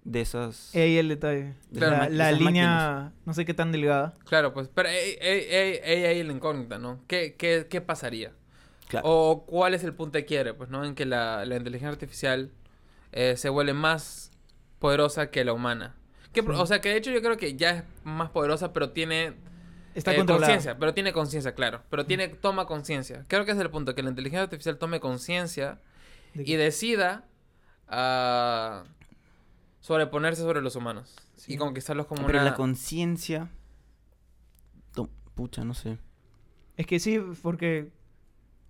De esas...
Ahí el detalle.
Claro,
la línea, no sé qué tan delgada.
Claro, pues, pero ahí ahí- ahí- ahí la incógnita, ¿no? ¿Qué, qué, qué pasaría?
Claro.
O cuál es el punto de quiere, pues, ¿no? En que la, la inteligencia artificial eh, se vuelve más poderosa que la humana. Que,
Sí.
O sea, que de hecho yo creo que ya es más poderosa, pero tiene
Está
eh,
controlada.
conciencia. Pero tiene conciencia, claro. Pero tiene, toma conciencia. Creo que ese es el punto, que la inteligencia artificial tome conciencia
De-
y decida ah, sobreponerse sobre los humanos.
Sí.
Y conquistarlos como
Pero
una...
la conciencia... to- Pucha, no sé.
Es que sí, porque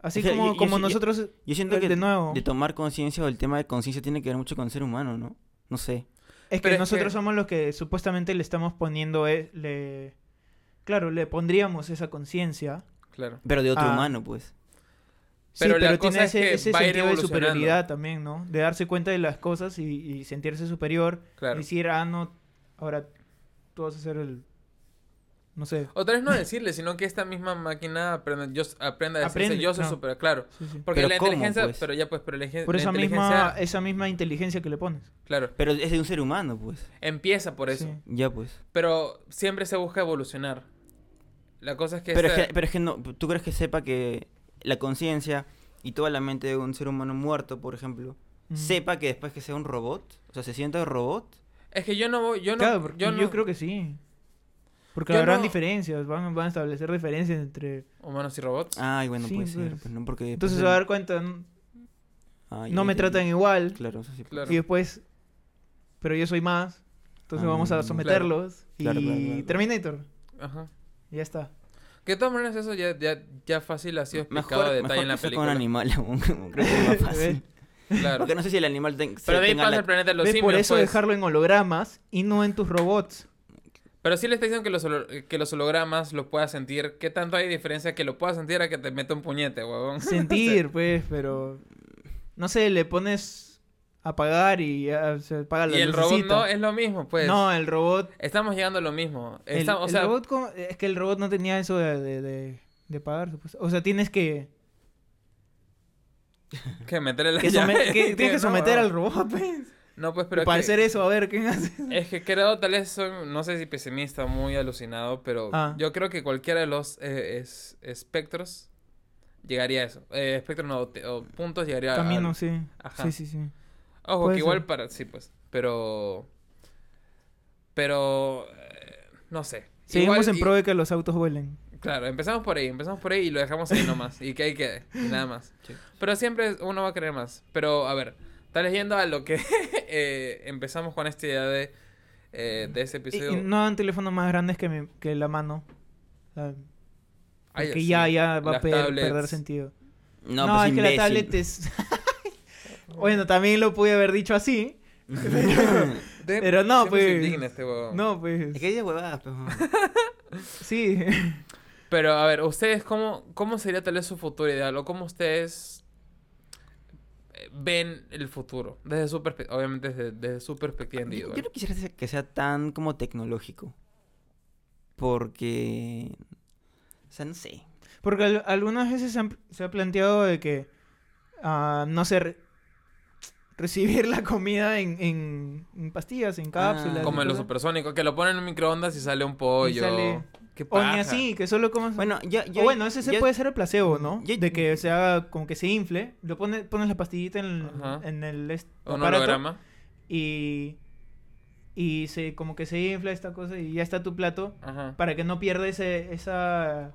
así
Es que
como,
yo- yo
como
yo-
nosotros,
Yo siento
eh,
que
de nuevo,
de tomar conciencia o el tema de conciencia tiene que ver mucho con el ser humano, ¿no? No sé.
es
pero
que
es
nosotros
que-
somos los que supuestamente le estamos poniendo, eh, le, claro, le pondríamos esa conciencia.
Claro.
Pero de otro
Ah.
humano, pues.
Pero
sí,
la
pero
cosa
tiene
es
ese,
que
ese sentido de superioridad también, ¿no? De darse cuenta de las cosas y, y sentirse superior.
Claro.
Decir, ah, no, ahora tú vas a ser el, no sé.
O tal vez no decirle, sino que esta misma máquina aprenda, yo, aprenda a decirse,
Aprende,
yo soy
claro.
super, claro.
Sí, sí.
Porque
Pero
la
¿cómo,
inteligencia,
pues?
pero ya pues, pero la,
Por
la
esa misma,
inteligencia,
esa misma inteligencia que le pones.
claro,
Pero es de un ser humano, pues.
empieza por eso.
Sí.
Ya, pues.
Pero siempre se busca evolucionar. La cosa es que
Pero es que, pero es que no, ¿tú crees que sepa que la conciencia y toda la mente de un ser humano muerto, por ejemplo,
Mm.
sepa que después que sea un robot, o sea, se sienta robot?
es que yo no voy, yo no,
Claro, porque
yo
yo,
no,
creo que sí. Porque
Yo
habrán
no-
diferencias, van, van a establecer diferencias entre...
humanos y robots.
Ay, bueno,
Sí,
puede ser,
pues.
¿no? Porque...
Entonces se va a dar cuenta,
ay,
no me tratan igual,
Claro, eso sí.
Claro.
y después, pero yo soy más, entonces
Ah,
vamos a
claro.
someterlos,
Claro,
y
claro, claro.
Terminator,
Ajá.
Y ya está.
Que de todas maneras eso ya, ya, ya fácil ha sido explicado
Mejor,
a detalle
mejor
en la película.
con un animal, aún, como creo que es más fácil.
Claro.
Porque no sé si el animal ten-
Pero de ahí pasa
la-
el planeta de los simios,
Por eso
pues.
dejarlo en hologramas y no en tus robots.
Pero sí le está diciendo que los, holo- que los hologramas lo puedas sentir. ¿Qué tanto hay diferencia que lo puedas sentir a que te meta un puñete, huevón?
Sentir, pues, pero... No sé, le pones apagar y ya se apaga la
y el robot no, es lo mismo, pues.
No, el robot
Estamos llegando a lo mismo.
El,
o
el
sea,
robot es que el robot no tenía eso de, de, de, de pagar. supuesto. O sea, tienes que,
que meterle la
que,
llave.
somet- que- tienes que someter al robot, pues.
No, pues, pero
Para hacer eso, a ver, ¿qué hace?
Es que creo, tal vez soy, no sé si pesimista muy alucinado, pero
Ah.
yo creo que cualquiera de los eh, es- espectros llegaría a eso. Eh, espectros no, o puntos llegaría a...
Camino, sí.
Ajá.
Sí, sí, sí.
Ojo, que igual
ser.
para... Sí, pues. Pero... Pero... eh, no sé.
Seguimos
Igual-
en
y-
pro de que los autos vuelen.
Claro, empezamos por ahí, empezamos por ahí y lo dejamos ahí nomás. y que ahí quede, y nada más.
Sí.
Pero siempre uno va a querer más. Pero, a ver, tal vez yendo a lo que eh, empezamos con esta idea de, eh, de ese
Y,
episodio.
y no dan teléfonos más grandes que, mi- que la mano.
Ay, sí,
ya, ya va a per-
tablets.
perder sentido.
No,
No,
pues
es que la
imbécil.
tablet es... bueno, también lo pude haber dicho así.
De-
pero no,
se
pues,
indigna este.
No, pues...
Es que huevadas, pues.
Sí.
Pero, a ver, ¿ustedes cómo, cómo sería tal vez su futuro ideal? ¿O cómo ustedes eh, ven el futuro? Desde su perspectiva, obviamente desde, desde su perspectiva individual.
yo no quisiera que sea tan como tecnológico. Porque. O sea, no sé.
Porque al- algunas veces se, han- se ha planteado de que, ah, no sé, re- recibir la comida en, en, en pastillas, en cápsulas.
Ah.
Como en los supersónicos, que lo ponen en un microondas y sale un pollo.
sale-
Qué
O ni así, que solo comas...
Bueno, ya. ya
o bueno, ese puede ser el placebo, ¿no? De que se haga como que se infle, lo pone, pones la pastillita en,
Ajá.
en el est-
Un
aparato
holograma.
y y se como que se infla esta cosa y ya está tu plato
Ajá.
para que no pierda ese, esa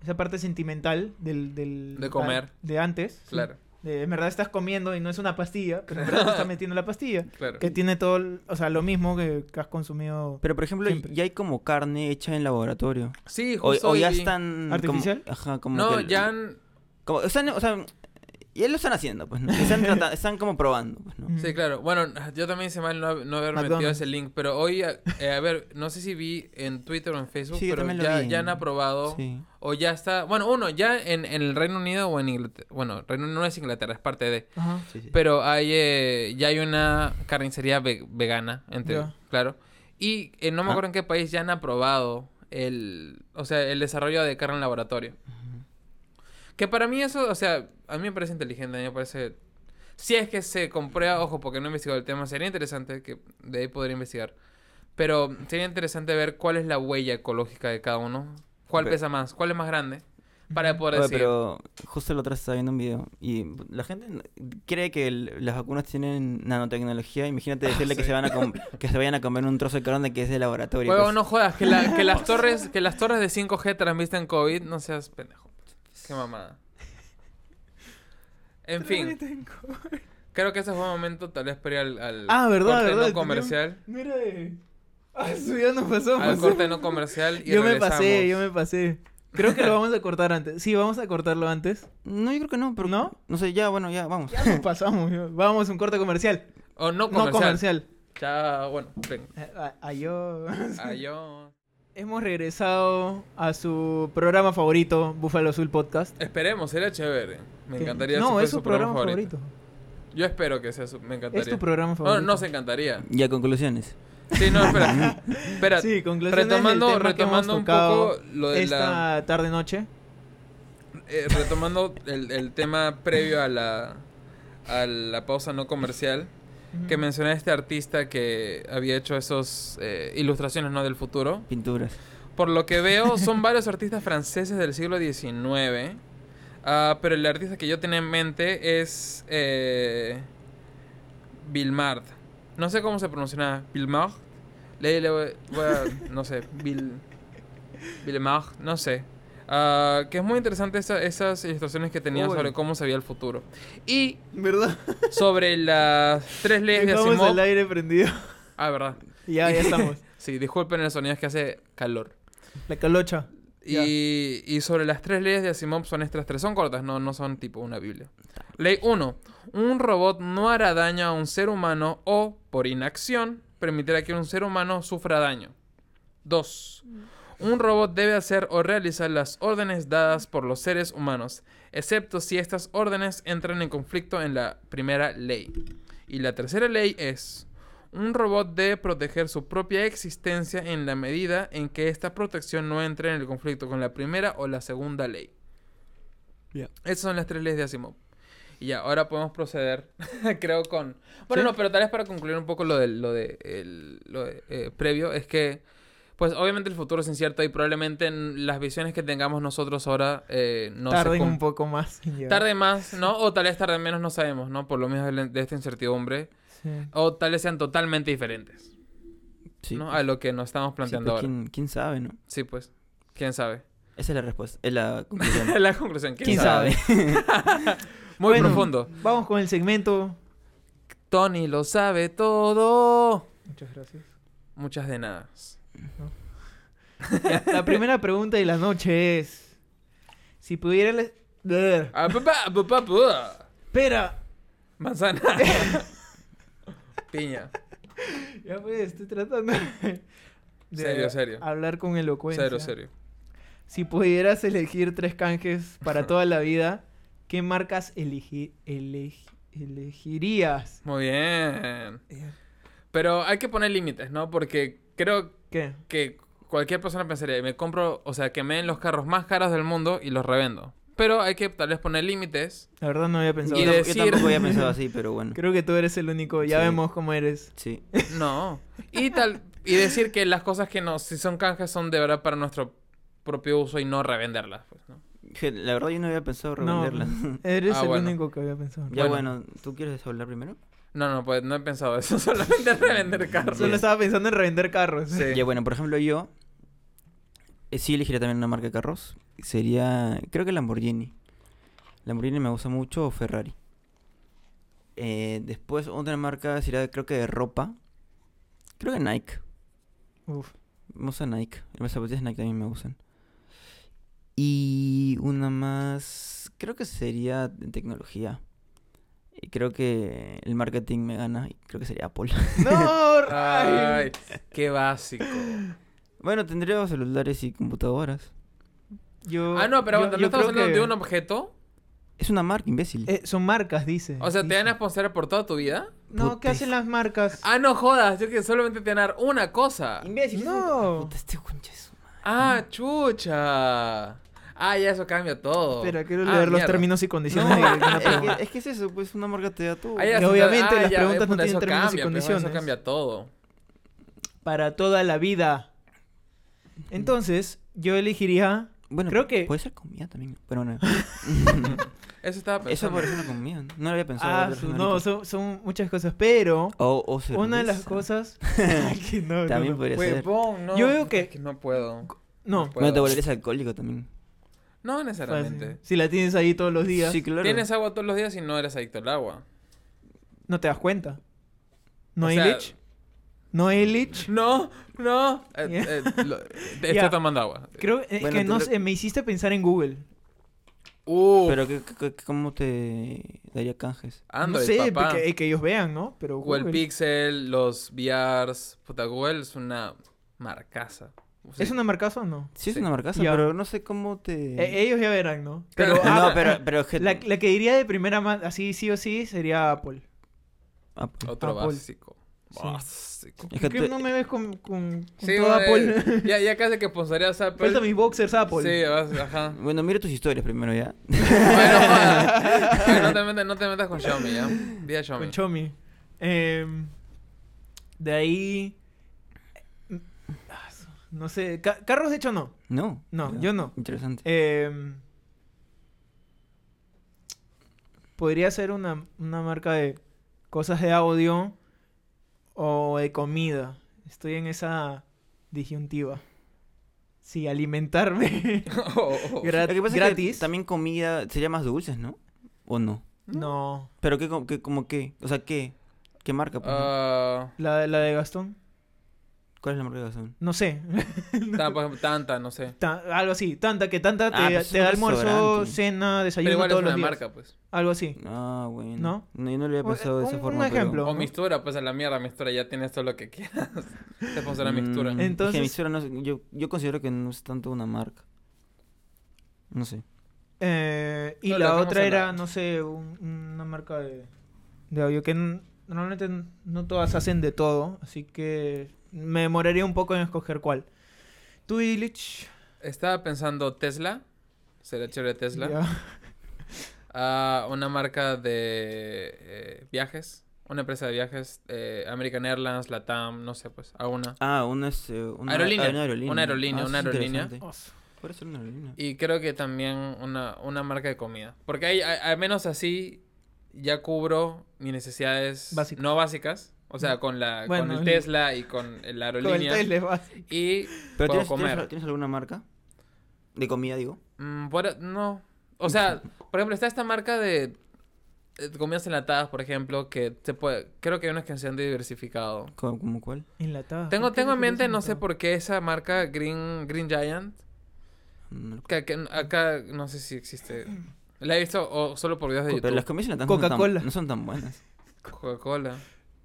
esa parte sentimental del, del
De comer.
de antes sí.
Claro,
De, en verdad estás comiendo y no es una pastilla pero en verdad te estás metiendo la pastilla
claro.
que tiene todo o sea lo mismo que, que has consumido
Pero por ejemplo,
Siempre.
ya hay como carne hecha en laboratorio.
Sí,
O,
justo
o ya están. como-
¿Artificial?
ajá, como.
No,
que-
ya han...
Como, están, o sea, ya lo están haciendo, pues, ¿no? Están, como probando, pues, ¿no?
Sí, claro. Bueno, yo también hice mal no, no haber metido ese link, pero hoy, eh, a ver, no sé si vi en Twitter o en Facebook,
Sí,
pero ya, ya han aprobado
Sí.
o ya está, bueno, uno, ya en, en el Reino Unido o en Inglaterra, bueno, Reino Unido no es Inglaterra, es parte de,
Ajá.
sí, sí.
pero hay, eh, ya hay una carnicería ve- vegana, entre,
Ya.
claro, y eh, no me
Ah.
acuerdo en qué país ya han aprobado el, o sea, el desarrollo de carne en laboratorio. Que para mí eso, o sea, a mí me parece inteligente, a mí me parece... Si es que se comprueba, ojo, porque no he investigado el tema, sería interesante que de ahí podría investigar. Pero sería interesante ver cuál es la huella ecológica de cada uno. ¿Cuál
Pe-
pesa más? ¿Cuál es más grande? Para poder
Oye,
decir...
pero justo otra vez estaba viendo un video y la gente cree que el- las vacunas tienen nanotecnología. Imagínate decirle que
Sí.
se van a que se vayan a comer un trozo de carne que es de laboratorio.
Huevo,
pues.
no jodas, que, la- que las torres que las torres de 5G transmiten COVID, no seas pendejo. Qué mamada. En fin, creo que ese fue un momento tal vez para ir al, al
Ah, verdad,
corte
verdad.
no comercial.
Mira de... Ah, eso ya nos pasó.
Al corte no comercial y
Yo me pasé, yo me pasé. Creo que lo vamos a cortar antes. Sí, vamos a cortarlo antes.
No, yo creo que no, pero
¿No?
No sé, ya, bueno, ya, vamos.
Ya nos pasamos. yo- Vamos a un corte comercial.
O no
No
comercial.
comercial.
Ya, bueno, ven.
Eh, Adiós.
Adiós.
Hemos regresado a su programa favorito, Búfalo Azul Podcast.
Esperemos, sería chévere. Me
¿Qué?
encantaría
No, es su programa favorito.
Yo espero que sea su... Me encantaría.
Es tu programa
No,
favorito.
no se encantaría.
Ya, conclusiones.
Sí, no, espera. espera.
Sí, conclusiones del
retomando
tema que
retomando
hemos
un poco lo de
esta
la...
tarde-noche.
eh, retomando el, el tema previo a la, a la pausa no comercial, que mencioné a este artista que había hecho esos eh, ilustraciones ¿no? del futuro.
Pinturas.
Por lo que veo, son varios artistas franceses del siglo XIX. ah, pero el artista que yo tenía en mente es eh, Vilmard. No sé cómo se pronuncia. Vilmard. Le, le voy- voy a- no sé. Vil, Vilmard. No sé. Ah, que es muy interesante esa- esas ilustraciones que tenía
Uy.
sobre cómo se veía el futuro. Y
¿Verdad?
sobre las tres leyes de Asimov.
el aire prendido.
Ah, verdad.
ya, ya estamos.
Sí, disculpen el sonido, es que hace calor.
La calocha.
Y, y sobre las tres leyes de Asimov son estas tres. Son cortas, no, no son tipo una Biblia. Ley 1. Un robot no hará daño a un ser humano o, por inacción, permitirá que un ser humano sufra daño. 2. Un robot debe hacer o realizar las órdenes dadas por los seres humanos, excepto si estas órdenes entran en conflicto en la primera ley. Y la tercera ley es... Un robot debe proteger su propia existencia en la medida en que esta protección no entre en el conflicto con la primera o la segunda ley.
Ya.
Esas son las tres leyes de Asimov. Y ya, ahora podemos proceder, creo, con... Bueno,
Sí.
no, pero tal vez para concluir un poco lo de, lo de, el- lo de, eh, previo, es que, pues obviamente el futuro es incierto y probablemente en las visiones que tengamos nosotros ahora eh, no se
Tarden
cum-
un poco más.
Tarde más, ¿no? O tal vez tarde menos, no sabemos, ¿no? Por lo mismo de esta incertidumbre.
Sí.
O tal vez sean totalmente diferentes,
Sí.
¿no? A lo que nos estamos planteando
pues,
ahora.
¿quién, quién sabe, no?
Sí, pues. ¿Quién sabe?
Esa es la respuesta. Es la conclusión.
la conclusión. ¿Quién,
¿Quién
sabe?
sabe?
Muy
Bueno,
profundo.
Vamos con el segmento.
Tony lo sabe todo.
Muchas gracias.
Muchas de nada.
La primera pregunta de la noche es: Si pudiera. Espera.
Manzana. Piña.
Ya pues, estoy tratando de
Serio, serio.
hablar con elocuencia.
Serio, serio.
Si pudieras elegir tres canjes para toda la vida, ¿qué marcas elegi- elegi- elegirías?
Muy bien. Pero hay que poner límites, ¿no? Porque creo
¿Qué?
que cualquier persona pensaría, me compro, o sea, que me den los carros más caros del mundo y los revendo. Pero hay que tal vez poner límites.
La verdad no había pensado.
Y
Yo,
decir-
yo tampoco había pensado así, pero bueno.
Creo que tú eres el único. Ya
Sí.
vemos cómo eres.
Sí.
No. Y tal y decir que las cosas que no, si son canjes, son de verdad para nuestro propio uso y no revenderlas, pues, ¿no?
La verdad yo no había pensado
No,
revenderla.
eres
Ah,
el
bueno.
único que había pensado.
ya
Bueno.
bueno. ¿tú quieres hablar primero?
No, no, pues no he pensado eso, solamente revender carros.
Solo estaba pensando en revender carros.
Sí.
Ya bueno, por ejemplo yo eh, sí elegiría también una marca de carros. Sería, creo que Lamborghini. Lamborghini me gusta mucho o Ferrari. Eh, después otra marca sería creo que de ropa. Creo que Nike.
Uf.
Me gusta Nike. Las zapatillas Nike también me gustan. Y una más. Creo que sería de tecnología. Y creo que el marketing me gana. Y creo que sería Apple.
¡No!
Ay,
Ray!
qué básico.
bueno, tendría celulares y computadoras.
Yo,
Ah, no, pero
yo-
aguanta, ¿no estamos hablando
que-
de un objeto?
Es una marca, imbécil.
Eh, son marcas, dice.
O sea, ¿te
dice.
van a sponsorar por toda tu vida?
No, ¿qué hacen las marcas?
Ah, no jodas, yo que solamente te van a dar una cosa.
imbécil.
No.
Puta, este concha madre.
Ah, chucha. Ah, ya eso cambia todo.
Espera, quiero
Ah,
leer los
mierda.
términos y condiciones
No,
de una
es,
pregunta.
que, es que es eso, pues una marca te da todo.
Ah, ya,
Y obviamente
ah,
las
ya,
preguntas no
puta,
tienen
eso
términos y
cambia, pues,
condiciones.
Eso cambia todo.
Para toda la vida. Entonces, yo elegiría.
Bueno,
creo que-
Puede ser comida también. Pero no.
Eso estaba
eso
pensando.
parece una comida. ¿no? No lo había pensado.
Ah, su- no, son, son muchas cosas, pero.
O, o
Una de las cosas. que no, no,
También
no.
podría ser.
Huevón, no.
Yo veo que-
es no puedo.
No,
puedo.
Bueno, te volverías alcohólico también.
No
fácil.
necesariamente.
Si la tienes ahí todos los días,
Sí, claro.
Tienes agua todos los días y no eres adicto al agua.
no te das cuenta. ¿No
O
hay
sea-
lich? ¿No hay lich?
No, no. Eh,
Ya.
eh, lo- estoy tomando agua.
Creo eh,
Bueno,
que no
lo-
sé, me hiciste pensar en Google.
Uh,
Pero ¿qué, qué- qué- ¿cómo te daría canjes?
Android,
no sé,
papá.
porque- eh, que ellos vean, ¿no? Pero
Google
Google.
Pixel, los VRs. Puta, Google es una marcaza.
¿Es una marcaza o no?
Sí, es
Sí.
una marcaza,
Ya.
pero no sé cómo te...
Eh, ellos ya verán, ¿no?
Pero-
no,
ah,
pero, pero que...
la, la que diría de primera mano, así sí o sí, sería Apple.
Pues.
Otro
Apple.
básico.
Sí.
Básico.
Es que
¿Qué
te-
no me ves con, con, con
Sí,
todo
güey.
Apple?
Ya, ya casi que sponsorías a Apple.
Falta mis boxers Apple.
Sí, vas, ajá.
Bueno, mira tus historias primero ya.
Bueno. Ay, no, te metas, no te metas con Xiaomi, ¿ya? Día Xiaomi.
Con Xiaomi. Em, de ahí... No sé, ca- carros de hecho no.
No.
No, yo no.
Interesante.
Em, podría ser una, una marca de cosas de audio o de comida. Estoy en esa disyuntiva. Sí, alimentarme
Oh, oh.
gra-
Lo que pasa es
gratis.
que también comida sería más dulces, ¿no? ¿O no?
No.
¿Pero qué, qué, como qué? O sea, ¿qué? ¿Qué marca? por ejemplo?
Ah,
La, la de Gastón.
¿Cuál es la marca de gasón?
No sé.
ejemplo, tanta, no sé.
Ta- algo así. Tanta que tanta te,
Ah, pues
te da almuerzo, cena,
Pero
desayuno
igual es una
los días.
marca, pues.
Algo así.
Ah, bueno.
¿No?
No, yo no le había pensado de esa forma.
un
pero-
ejemplo.
O. Mistura, pues a la mierda, Mistura, ya tienes todo lo que quieras. Te sponsora Mistura.
Mm,
Entonces-
es que Mistura no es- yo, yo considero que no es tanto una marca. No sé.
Eh, y
No,
la otra era,
la-
no sé, un- una marca de, de audio que normalmente no todas hacen de todo, así que me demoraría un poco en escoger cuál. ¿Tú, Illich?
Estaba pensando Tesla. Sería chévere Tesla.
Ya.
Ah, una marca de eh, viajes. Una empresa de viajes. eh, American Airlines, Latam, no sé, pues. A una.
Ah, una es. eh, una
Aerolínea.
Una aerolínea.
Una aerolínea,
Ah,
una aerolínea.
Puede ser una aerolínea.
Y creo que también una, una marca de comida. Porque hay, hay- al menos así ya cubro mis necesidades
Básicas.
no básicas. O sea, con la
Bueno,
con el Tesla y con la
Con el
aerolínea.
Tesla.
Y
¿Pero
puedo
tienes,
comer.
tienes, tienes alguna marca? De comida, digo.
Mm, por- no. O sea, por ejemplo, está esta marca de eh, comidas enlatadas, por ejemplo, que se puede... Creo que hay unas que se han diversificado.
¿Cómo, cómo cuál?
Enlatada.
Tengo,
¿Por qué
tengo en mente, no sé por qué, esa marca Green, Green Giant.
No lo-
Que, que acá no sé si existe. La he visto o solo por videos de
Pero las
YouTube.
comidas no
Coca-Cola.
no son tan buenas.
Coca-Cola.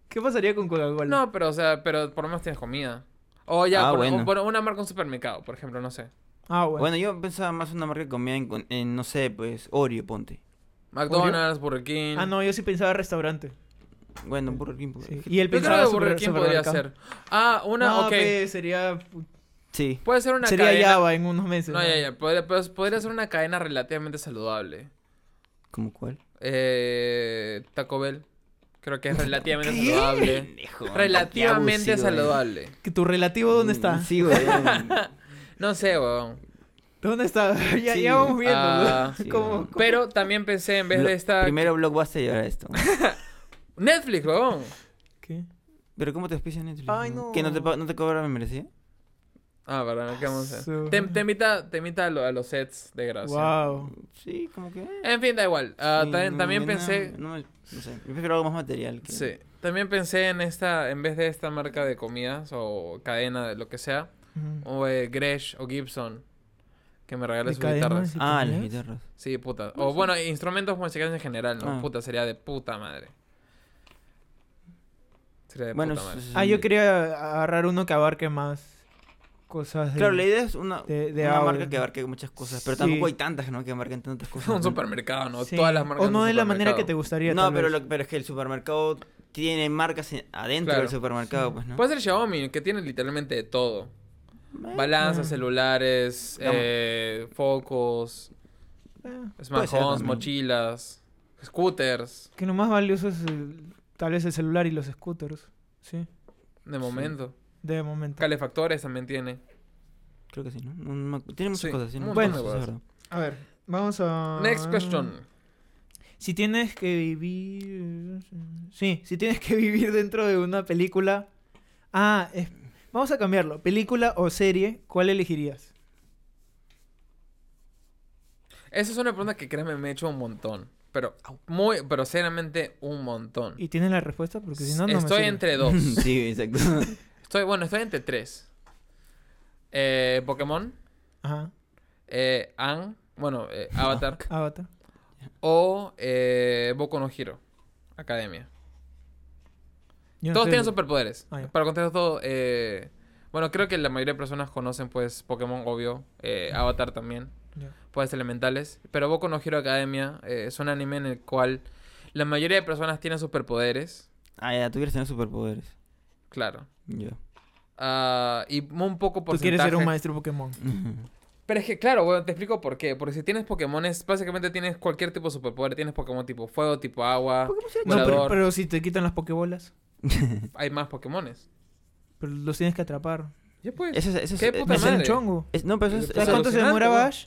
¿Qué pasaría con Coca-Cola?
No, pero o sea, pero por lo menos tienes comida. O ya,
Ah,
por,
bueno.
o por una marca en un supermercado, por ejemplo, no sé.
Ah, bueno.
Bueno, yo pensaba más una marca de comida en, en, no sé, pues, Oreo, ponte.
McDonald's, Burger King.
Ah, no, yo sí pensaba restaurante.
Bueno, Burger King.
Sí. Y él
Yo creo
pensaba
que Burger King podría ser. Ah, una,
no,
ok.
pues, sería
Sí.
Puede ser una
sería
cadena.
Java en unos meses.
No, ya, ya. Podría, pues, podría ser una cadena relativamente saludable.
¿Cómo cuál?
Eh, Taco Bell. Creo que es relativamente saludable.
Pendejo,
Relativamente
abusivo,
saludable.
¿Que ¿Tu relativo dónde
Mm,
está?
Sí, güey.
No sé, weón.
¿Dónde está? ya,
Sí.
ya vamos viendo.
Ah,
¿no?
sí,
¿Cómo-
bueno.
cómo?
Pero también pensé en vez de esta.
Primero Blockbuster y ahora esto.
Netflix, weón.
¿Qué?
¿Pero cómo te auspicia Netflix?
Ay, no.
¿Que no te, no te cobra membresía?
Ah, verdad, ¿qué vamos a hacer? Te, te invita, te invita a, lo- a los sets de gracia.
Wow.
Sí, como que...
En fin, da igual. Ah,
Sí,
también
no,
también
no,
pensé.
No, sé, yo prefiero algo más material. Que...
Sí. También pensé en esta, en vez de esta marca de comidas o cadena de lo que sea, o eh, Gresh o Gibson, que me regale
¿De
sus guitarras.
¿Sí
Ah, las guitarras.
Sí, puta. O bueno, instrumentos musicales en general, ¿no?
Ah.
Puta, sería de puta madre. Sería de
Bueno,
puta madre.
Ah, yo quería agarrar uno que abarque más cosas. de-
Claro, la idea es una,
de- de
una marca que abarque muchas cosas, pero
Sí.
tampoco hay tantas ¿no? que abarquen tantas cosas.
Un supermercado, ¿no?
Sí.
Todas las marcas.
O no
de
la manera que te gustaría.
No, pero, lo- pero es que el supermercado tiene marcas en- adentro
Claro.
del supermercado, pues, ¿no?
Puede ser Xiaomi, que tiene literalmente de todo.
Eh,
Balanzas,
Ah.
celulares, eh, focos,
Eh,
smart
ser
homes,
también.
mochilas, scooters,
que lo más valioso es el- tal vez el celular y los scooters. Sí,
de momento.
De momento.
Calefactores también tiene.
Creo que sí, ¿no? Tiene muchas
Sí,
cosas. Tiene muchas verdad.
A ver, vamos a.
Next question.
Si tienes que vivir. Sí, si tienes que vivir dentro de una película. Ah, es- vamos a cambiarlo. Película o serie, ¿cuál elegirías?
Esa es una pregunta que créeme me he hecho un montón. Pero muy, pero seriamente un montón.
¿Y tienes la respuesta? Porque si no, no me
estoy entre dos.
sí, exacto.
Estoy, bueno, estoy entre tres. Eh, Pokémon,
Ajá.
eh, Ang, bueno, eh, Avatar,
Avatar.
o eh, Boku no Hero, Academia.
Yo no
Todos
sé
tienen
de-
superpoderes.
Ah, ya.
Para contestar todo, eh, bueno, creo que la mayoría de personas conocen, pues, Pokémon, obvio. eh, Avatar también.
Ya.
Pues, elementales. Pero Boku no Hero Academia eh, es un anime en el cual la mayoría de personas tienen superpoderes.
ah, ya, tú quieres tener superpoderes.
Claro.
Yo.
Ah, y un poco
Tú quieres ser un maestro Pokémon.
Pero es que, claro, bueno, te explico por qué. Porque si tienes Pokémones, básicamente tienes cualquier tipo de superpoder. Tienes Pokémon tipo fuego, tipo agua,
No, pero,
volador.
pero si te quitan las Pokébolas,
Hay más Pokémones.
pero los tienes que atrapar.
Ya pues.
Eso es, eso es,
¿Qué puta
hacen
madre.
chongo.
es- no, pero eso es,
¿Sabes cuánto se demoraba. Ash?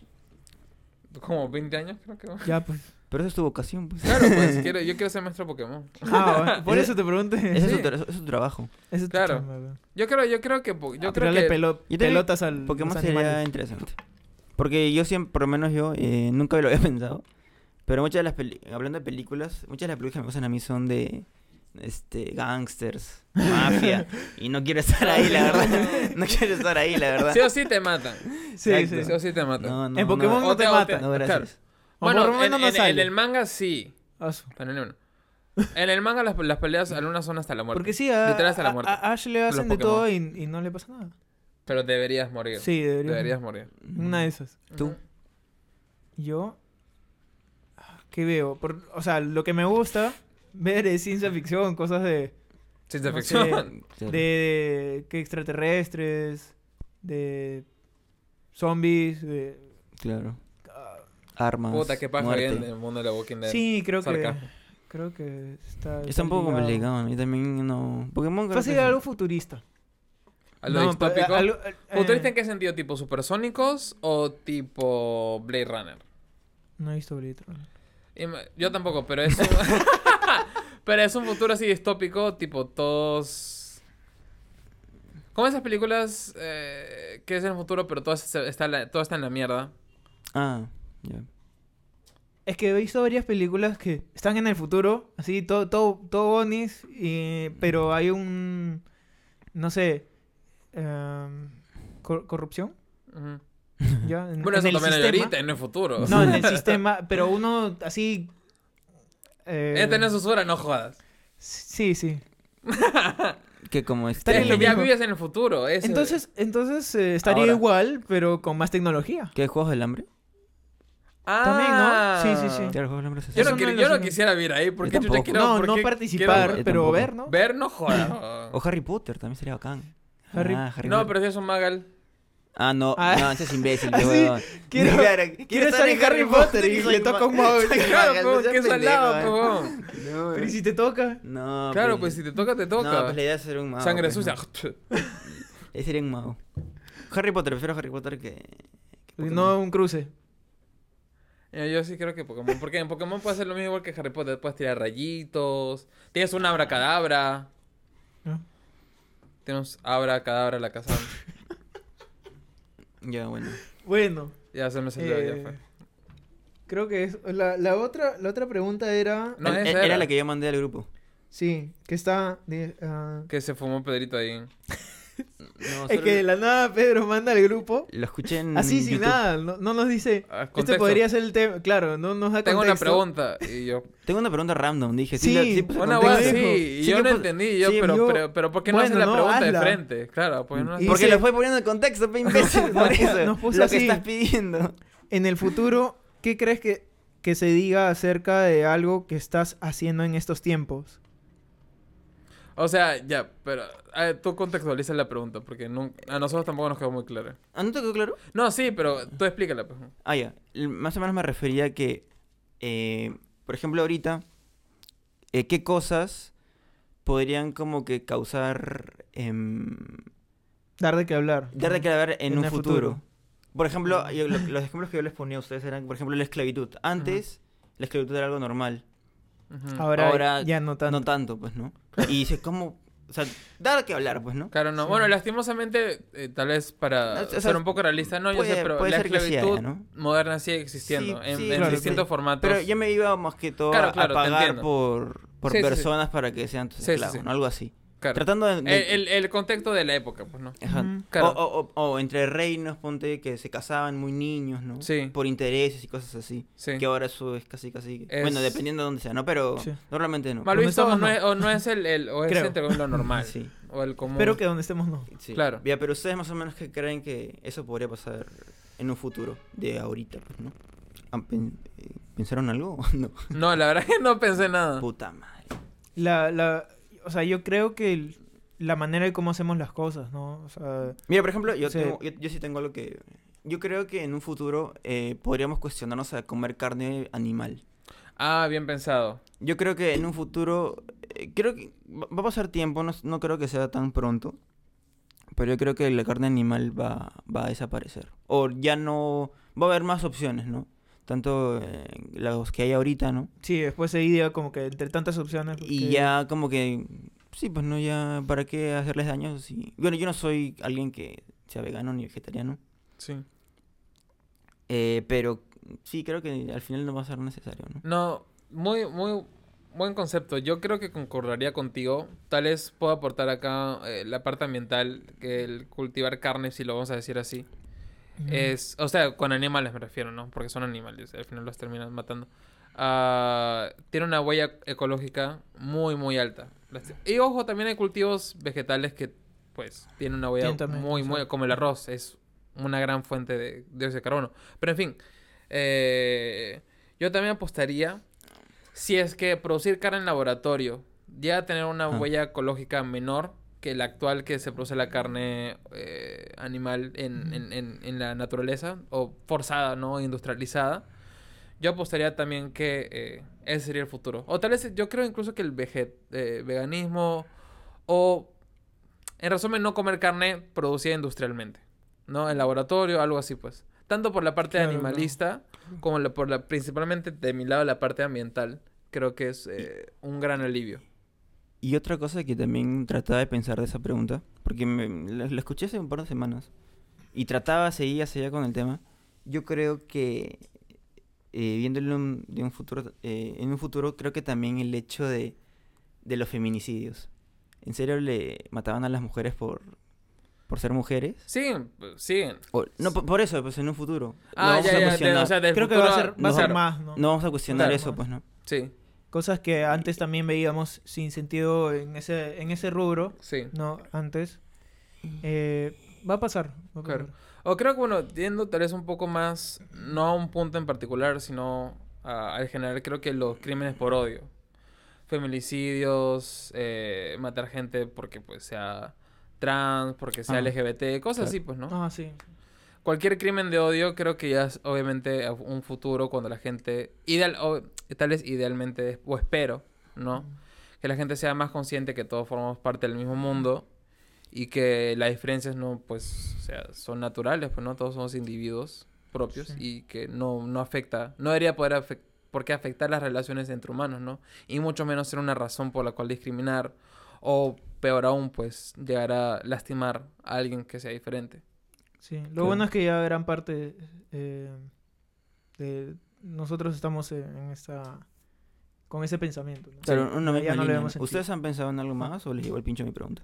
Como 20 años, creo que.
Ya, pues.
Pero eso es tu vocación, pues.
Claro, pues quiero, yo quiero ser maestro Pokémon.
Ah, bueno, por eso te pregunté.
Ese es, su, tra- eso es su trabajo.
Ese es tu
Claro.
chamba, weón.
Yo creo, yo creo que. po- Yo
A
creo
tirarle
que.
pelo-
Yo también-
pelotas al
Pokémon
los
sería
animales.
interesante. Porque yo siempre, por lo menos yo, eh, nunca lo había pensado. Pero muchas de las películas, hablando de películas, muchas de las películas que me gustan a mí son de este gangsters, mafia. y no quiero estar ahí, la verdad. No quiero estar ahí, la verdad.
Sí o sí te matan.
Sí,
Exacto.
sí.
Sí o sí te matan.
No, no,
En Pokémon no, te
te- o
matan.
te-
No, gracias.
Bueno,
por lo
en,
menos no
en- en
sale.
el manga sí.
Ah,
Pero en el, en el manga las, las peleas algunas son hasta la muerte.
Porque sí, a,
Literal hasta la muerte.
a Ash le hacen de todo y, y no le pasa nada.
Pero deberías morir.
Sí, debería.
Deberías morir.
Una de esas.
¿Tú?
Yo. ¿Qué veo? Por- o sea, lo que me gusta ver es ciencia ficción, cosas de.
Ciencia
No
ficción.
sé. de. que extraterrestres. De. zombies. De.
Claro.
Ah,
Armas.
Puta, qué paja
muerte.
hay en el mundo de la Walking Dead.
sí, creo que. Creo que está.
Está un poco
ligado.
complicado. A mí también no. Pokémon creo
Fácil
que sí.
algo futurista.
¿A lo
No,
distópico?
algo- eh,
¿Futurista en qué sentido? ¿Tipo supersónicos o tipo Blade Runner?
No he visto Blade Runner.
Yo tampoco, pero es un... pero es un futuro así distópico, tipo todos... Como esas películas eh, que es en el futuro, pero todo está, está la- todo está en la mierda.
Ah, ya.
Es que he visto varias películas que están en el futuro, así, todo, todo, todo bonis, y- pero hay un, no sé, em, cor- corrupción,
Ujú.
¿ya? En,
Bueno,
en
eso
el
también hay ahorita, en el futuro.
No, en el sistema, pero uno así... eh,
Este no es usura, no jodas.
Sí, sí.
Que como
Estaría
Es
este...
ya vives en el futuro. eso-
Entonces, entonces eh, estaría
Ahora.
igual, pero con más tecnología.
¿Qué? ¿Juegos del hambre?
También, ¿no? Sí, sí, sí.
Es
Ah. Yo no, quiero- yo no quisiera vivir ahí porque
Yo tampoco.
quiero-
no,
porque
no
quiero-
participar,
Yo
pero ver, ¿no?
Ver no joda.
O Harry Potter, también sería bacán.
Harry-
Ah, Harry
No,
Potter.
pero si es un magal.
Ah, no,
Ah.
no, ese es imbécil,
Ah,
qué
sí.
huevón.
Quiero-
Claro,
quiero estar en Harry Potter y le toca un
soy
Claro,
magal,
pero
no seas
que salado,
pendejo,
pebón.
No,
Pero ¿y si te toca?
no,
Claro, pues si te toca, te toca.
No, pues la idea es ser un mago.
Sangre
pues,
sucia.
no. Ese sería un mago. Harry Potter, prefiero Harry Potter que... que.
No un cruce.
Eh, Yo sí creo que Pokémon. Porque en Pokémon puede ser lo mismo igual que Harry Potter. Puedes tirar rayitos. Tienes un abracadabra.
¿no?
Tienes abracadabra la casa.
Ya, bueno.
Bueno,
Ya se me salió, ya
eh,
fue.
creo que es la, la otra la otra pregunta era
No, esa
era.
era.
la que yo mandé al grupo.
sí, que está de, ah,
Que se fumó Pedrito ahí.
No,
es que de la nada Pedro manda al grupo
Lo escuché en
así sin
YouTube.
nada, no, no nos dice
Ah,
este podría ser el tema, claro, no nos da
Tengo una pregunta. Y yo.
Tengo una pregunta random, dije.
Sí,
la- puse
Una guay, sí. y
Sí
yo no entendí. Yo,
sí,
pero,
yo-
pero, pero ¿por qué no
Bueno,
haces la
no,
pregunta de frente? Claro, porque no
Y
Porque
dice-
lo fue poniendo en contexto, pe imbécil, por eso.
nos puso
lo
así.
que estás pidiendo.
En el futuro, ¿qué crees que, que se diga acerca de algo que estás haciendo en estos tiempos?
O sea, ya, pero ver, tú contextualiza la pregunta porque a nosotros tampoco nos quedó muy clara.
¿Ah, no te quedó claro?
No, sí, pero tú explícala. Pues.
Ah, ya. Más o menos me refería a que, eh, por ejemplo, ahorita, eh, ¿qué cosas podrían como que causar... em,
Dar de qué hablar.
dar de qué hablar en,
En
un futuro.
futuro.
Por ejemplo, yo- lo- los ejemplos que yo les ponía a ustedes eran, por ejemplo, la esclavitud. Antes, la esclavitud era algo normal.
Ahora,
Ahora
ya no tanto.
No tanto, pues, ¿no? Y dice, ¿cómo...? O sea, dar qué hablar, pues, ¿no?
Claro, no. Bueno, lastimosamente, eh, tal vez para
O sea,
ser un poco realista, no, yo
puede-
sé, pero la
que
esclavitud moderna sigue existiendo
Sí,
en,
sí,
en
claro,
distintos
sí.
formatos.
Pero yo me iba más que todo
Claro,
a-
claro, te
a pagar por, por
Sí, sí, sí.
personas para que sean tus
Sí, sí,
esclavos,
sí.
¿no? Algo así.
Claro.
Tratando de... de-
el, el, el contexto de la época, pues, ¿no?
Ajá.
Ujú.
Claro.
O, o- o- o entre reinos, ponte que se casaban muy niños, ¿no?
Sí.
Por intereses y cosas así.
Sí.
Que ahora eso es casi, casi...
Es-
Bueno, dependiendo de dónde sea, ¿no? Pero
Sí.
normalmente no.
Mal
¿Dónde
visto o no,
no?
es, o no es el, el- o es entre lo normal.
Sí.
O el común.
Espero que donde estemos no.
Sí.
Claro.
Ya, pero ustedes más o menos que creen que eso podría pasar en un futuro de ahorita, pues, ¿no? ¿Han pen- eh, ¿Pensaron algo o no?
No, la verdad que no pensé nada.
Puta madre.
La, la, o sea, yo creo que el- la manera de cómo hacemos las cosas, ¿no? O sea,
Mira, por ejemplo, yo,
Sí.
tengo- yo, yo sí tengo algo que... Yo creo que en un futuro eh, podríamos cuestionarnos a comer carne animal.
Ah, bien pensado.
Yo creo que en un futuro, eh, creo que va va a pasar tiempo, no, no creo que sea tan pronto, pero yo creo que la carne animal va, va a desaparecer. O ya no, va a haber más opciones, ¿no? Tanto eh, los que hay ahorita, ¿no?
sí, después se idea como que entre tantas opciones.
Y ya como que, sí, pues no, ya, ¿para qué hacerles daño? Si... Bueno, yo no soy alguien que sea vegano ni vegetariano,
Sí.
eh, pero sí, creo que al final no va a ser necesario, ¿no?
No, muy, muy buen concepto. Yo creo que concordaría contigo. Tal vez puedo aportar acá eh, la parte ambiental, que el cultivar carne, si lo vamos a decir así, Es, o sea, con animales me refiero, ¿no? Porque son animales, al final los terminan matando. Ah, tiene una huella ecológica muy, muy alta. Y ojo, también hay cultivos vegetales que, pues, tienen una huella muy, muy, como el arroz, es una gran fuente de dióxido de carbono. Pero en fin, eh, yo también apostaría, si es que producir carne en laboratorio llega a tener una
Ah.
huella ecológica menor que la actual que se produce la carne eh, animal en, en- en- en la naturaleza, o forzada, ¿no? Industrializada. Yo apostaría también que eh, ese sería el futuro. O tal vez yo creo incluso que el veget eh, veganismo o, en resumen, no comer carne producida industrialmente, ¿no? En laboratorio, algo así, pues. Tanto por la parte
Claro, no.
animalista como la- por la, principalmente de mi lado la parte ambiental. Creo que es eh, un gran alivio.
Y otra cosa que también trataba de pensar de esa pregunta, porque me, la, escuché hace un par de semanas, y trataba, seguía, seguía con el tema, yo creo que, eh, viéndolo en- de un futuro, eh, en un futuro, creo que también el hecho de, de los feminicidios. ¿En serio le mataban a las mujeres por, por ser mujeres?
Siguen, siguen.
O- no, por, por eso, pues en un futuro. No
Ah,
vamos
ya,
a
ya, de-
cuestionar-
o sea, del
Creo que va a ser, va a
no,
ser
claro.
más, ¿no?
no vamos a cuestionar
Claro.
eso, pues no.
Sí,
Cosas que antes también veíamos sin sentido en ese, en ese rubro,
sí.
¿no? Antes. Eh, va a pasar. va a
Claro.
pasar.
O creo que, bueno, yendo tal vez un poco más, no a un punto en particular, sino al general, creo que los crímenes por odio. Feminicidios, eh, matar gente porque pues sea trans, porque sea
Ah,
LGBT, cosas
claro.
así, pues, ¿no?
Ah, sí.
Cualquier crimen de odio creo que ya es obviamente un futuro cuando la gente, ideal, o, tal vez idealmente, o espero, ¿no? que la gente sea más consciente que todos formamos parte del mismo mundo y que las diferencias no, pues, o sea, son naturales, pues, ¿no? Todos somos individuos propios
Sí.
y que no, no afecta, no debería poder afec- por qué afectar las relaciones entre humanos, ¿no? Y mucho menos ser una razón por la cual discriminar o, peor aún, pues, llegar a lastimar a alguien que sea diferente.
Sí, lo
Claro.
bueno es que ya gran parte eh, de nosotros estamos en esta con ese pensamiento. ¿no?
Claro,
Sí,
una
ya
misma
no
línea. ¿Ustedes han pensado en algo más o les llegó el pincho mi pregunta?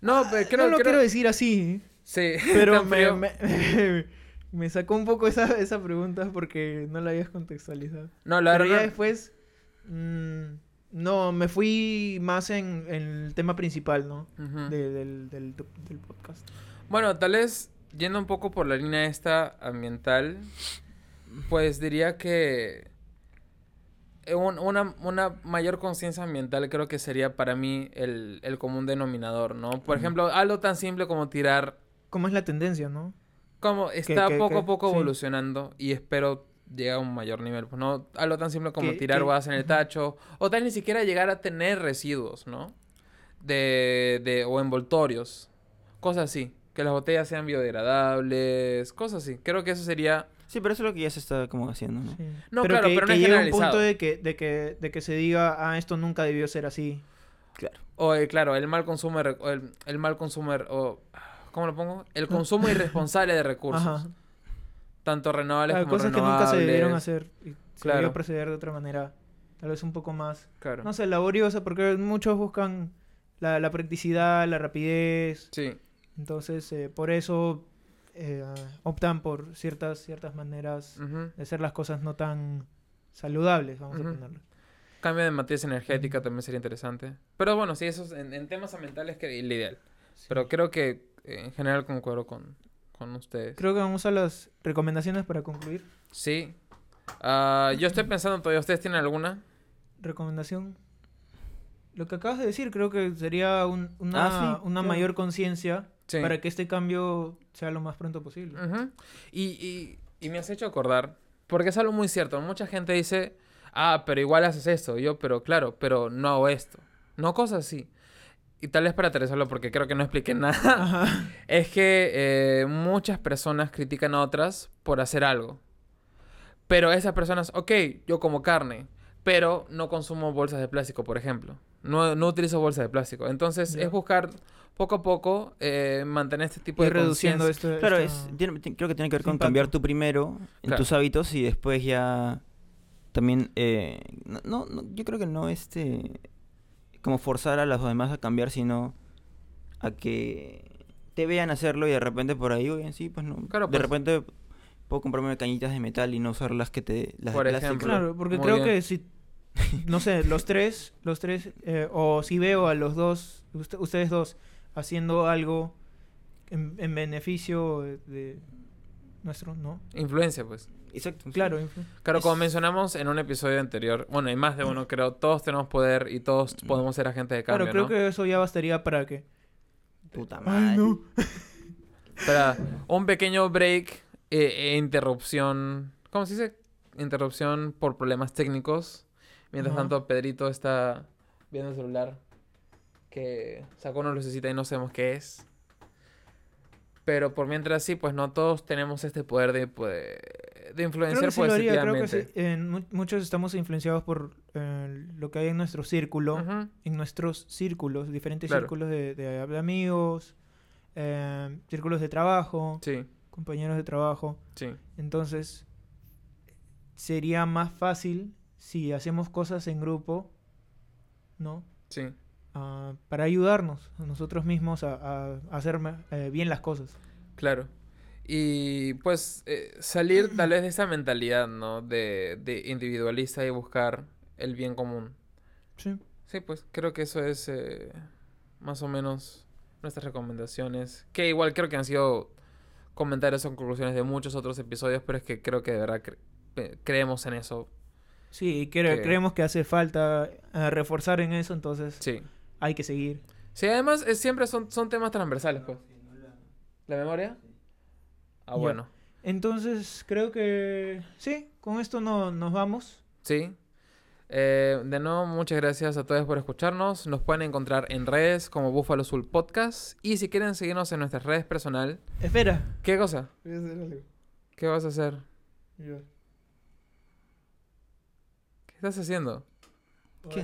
No, pero creo,
no lo
creo-
quiero decir así,
Sí,
pero me, me, me sacó un poco esa, esa pregunta porque no la habías contextualizado.
No, la
Pero
verdad...
ya después, mm, no, me fui más en, en el tema principal, ¿no? De- del, del, del podcast.
Bueno, tal vez yendo un poco por la línea esta ambiental, pues diría que eh, un- una, una mayor conciencia ambiental creo que sería para mí el, el común denominador, ¿no? Por ejemplo, algo tan simple como tirar,
¿Cómo es la tendencia, no?
como está poco a poco
sí.
evolucionando y espero llegar a un mayor nivel, pues no, algo tan simple como tirar bodas en el tacho, o tal ni siquiera llegar a tener residuos, ¿no? De, de, o envoltorios, cosas así, que las botellas sean biodegradables, cosas así. Creo que eso sería...
Sí, pero eso es lo que ya se está como haciendo, ¿no?
Sí.
No, claro,
que,
pero no
que
es
llegue un
generalizado.
punto de que, de, que, de que se diga, ah, esto nunca debió ser así.
Claro.
O, eh, claro, el mal consumo, el, el mal consumo, o... ¿Cómo lo pongo? El consumo irresponsable de recursos.
Ajá.
Tanto renovables
Claro,
como
cosas que nunca se debieron
renovables.
hacer. Y se
Claro.
debió proceder de otra manera. Tal vez un poco más,
Claro.
no sé, laboriosa, porque muchos buscan la, la practicidad, la rapidez.
Sí.
Entonces, eh, por eso eh, optan por ciertas, ciertas maneras de hacer las cosas no tan saludables, vamos a ponerlo.
Cambio de matriz energética también sería interesante. Pero bueno, sí, eso es en, en temas ambientales que es lo ideal.
Sí.
Pero creo que eh, en general concuerdo con, con ustedes.
Creo que vamos a las recomendaciones para concluir.
Sí. Ah, yo estoy pensando todavía, ¿ustedes tienen alguna?
Recomendación. Lo que acabas de decir, creo que sería un- una,
Ah, sí,
una
claro.
mayor conciencia
Sí.
para que este cambio sea lo más pronto posible.
Y, y, y me has hecho acordar, porque es algo muy cierto. Mucha gente dice, ah, pero igual haces esto. Y yo, pero claro, pero no hago esto. No cosas así. Y tal vez para aterrizarlo, porque creo que no expliqué nada.
Ajá.
Es que eh, muchas personas critican a otras por hacer algo. Pero esas personas, ok, yo como carne, pero no consumo bolsas de plástico, por ejemplo. No, no utilizo bolsas de plástico. Entonces es buscar poco a poco eh, mantener este tipo
Ir
de
reduciendo
conciencia.
esto.
Claro, es, tiene- creo que tiene que ver con
impacto.
cambiar tú primero en
Claro.
tus hábitos y después ya también, eh, no, no, yo creo que no este, como forzar a los demás a cambiar, sino a que te vean hacerlo y de repente por ahí, oye, sí, pues no.
Claro,
de
pues.
repente puedo comprarme cañitas de metal y no usar las que te, las
Por
de plástico.
ejemplo.
Claro, porque
Muy
creo
bien.
que si, no sé, los tres, los tres, eh, o si veo a los dos, ust- ustedes dos, haciendo algo en, en beneficio de, nuestro, ¿no?
Influencia, pues.
Exacto.
Claro, influ-
Claro, como
Es-
mencionamos en un episodio anterior, bueno, hay más de uno, creo, todos tenemos poder y todos podemos ser agentes de cambio,
claro, creo
¿no?
que eso ya bastaría para que...
Puta
Ay,
madre.
no.
Espera, un pequeño break eh, e interrupción. ¿Cómo se dice? Interrupción por problemas técnicos. Mientras tanto, Pedrito está viendo el celular que sacó una lucecita y no sabemos qué es. Pero por mientras sí, pues no todos tenemos este poder de, pues, de
Creo
influenciar
que sí creo que sí. En mu- muchos estamos influenciados por eh, lo que hay en nuestro círculo, en nuestros círculos, diferentes
Claro.
círculos de, de- de amigos, eh, círculos de trabajo,
Sí,
compañeros de trabajo.
sí.
Entonces, sería más fácil si hacemos cosas en grupo, ¿no?
Sí,
Ah, para ayudarnos a nosotros mismos a, hacer eh, bien las cosas.
claro. Y pues eh, salir tal vez de esa mentalidad, ¿no? De, de individualista y buscar el bien común.
Sí.
Sí, pues creo que eso es eh, más o menos nuestras recomendaciones. Que igual creo que han sido comentarios o conclusiones de muchos otros episodios, pero es que creo que de verdad cre- creemos en eso.
Sí, y cre-
Que-
creemos que hace falta eh, reforzar en eso, entonces
Sí.
hay que seguir.
Sí, además siempre son, son temas transversales, pues. ¿La memoria? Ah,
Ya.
bueno.
Entonces, creo que sí, con esto no, nos vamos.
Sí. Eh, de nuevo, muchas gracias a todos por escucharnos. Nos pueden encontrar en redes como Buffalo Soul Podcast. Y si quieren seguirnos en nuestras redes personal,
Espera.
¿qué cosa?
Voy a hacer algo.
¿Qué vas a hacer? ¿Qué estás haciendo?
¿Qué?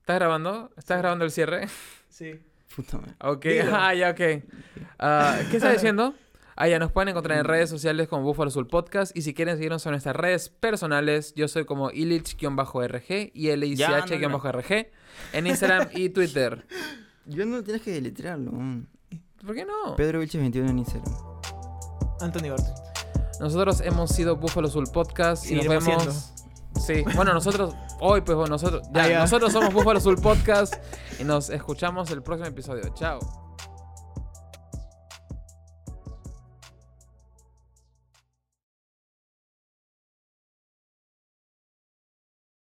¿Estás grabando? ¿Estás
Sí.
grabando el cierre?
Sí.
Puta madre.
Ok, ah, ya, ok. Ah, ¿Qué estás diciendo? Ah, ya, nos pueden encontrar en redes sociales como Buffalo Soul Podcast. Y si quieren seguirnos en nuestras redes personales, yo soy como Illich-RG y LICH-RG en Instagram y Twitter.
Yo no tienes que deletrearlo. mm.
¿Por qué no?
Pedro Vilches 21 en Instagram.
Anthony Barton.
Nosotros hemos sido Buffalo Soul Podcast y nos vemos. Sí, bueno, nosotros, hoy pues nosotros,
ya,
nosotros somos Buffalo Soul Podcast y nos escuchamos el próximo episodio. Chao.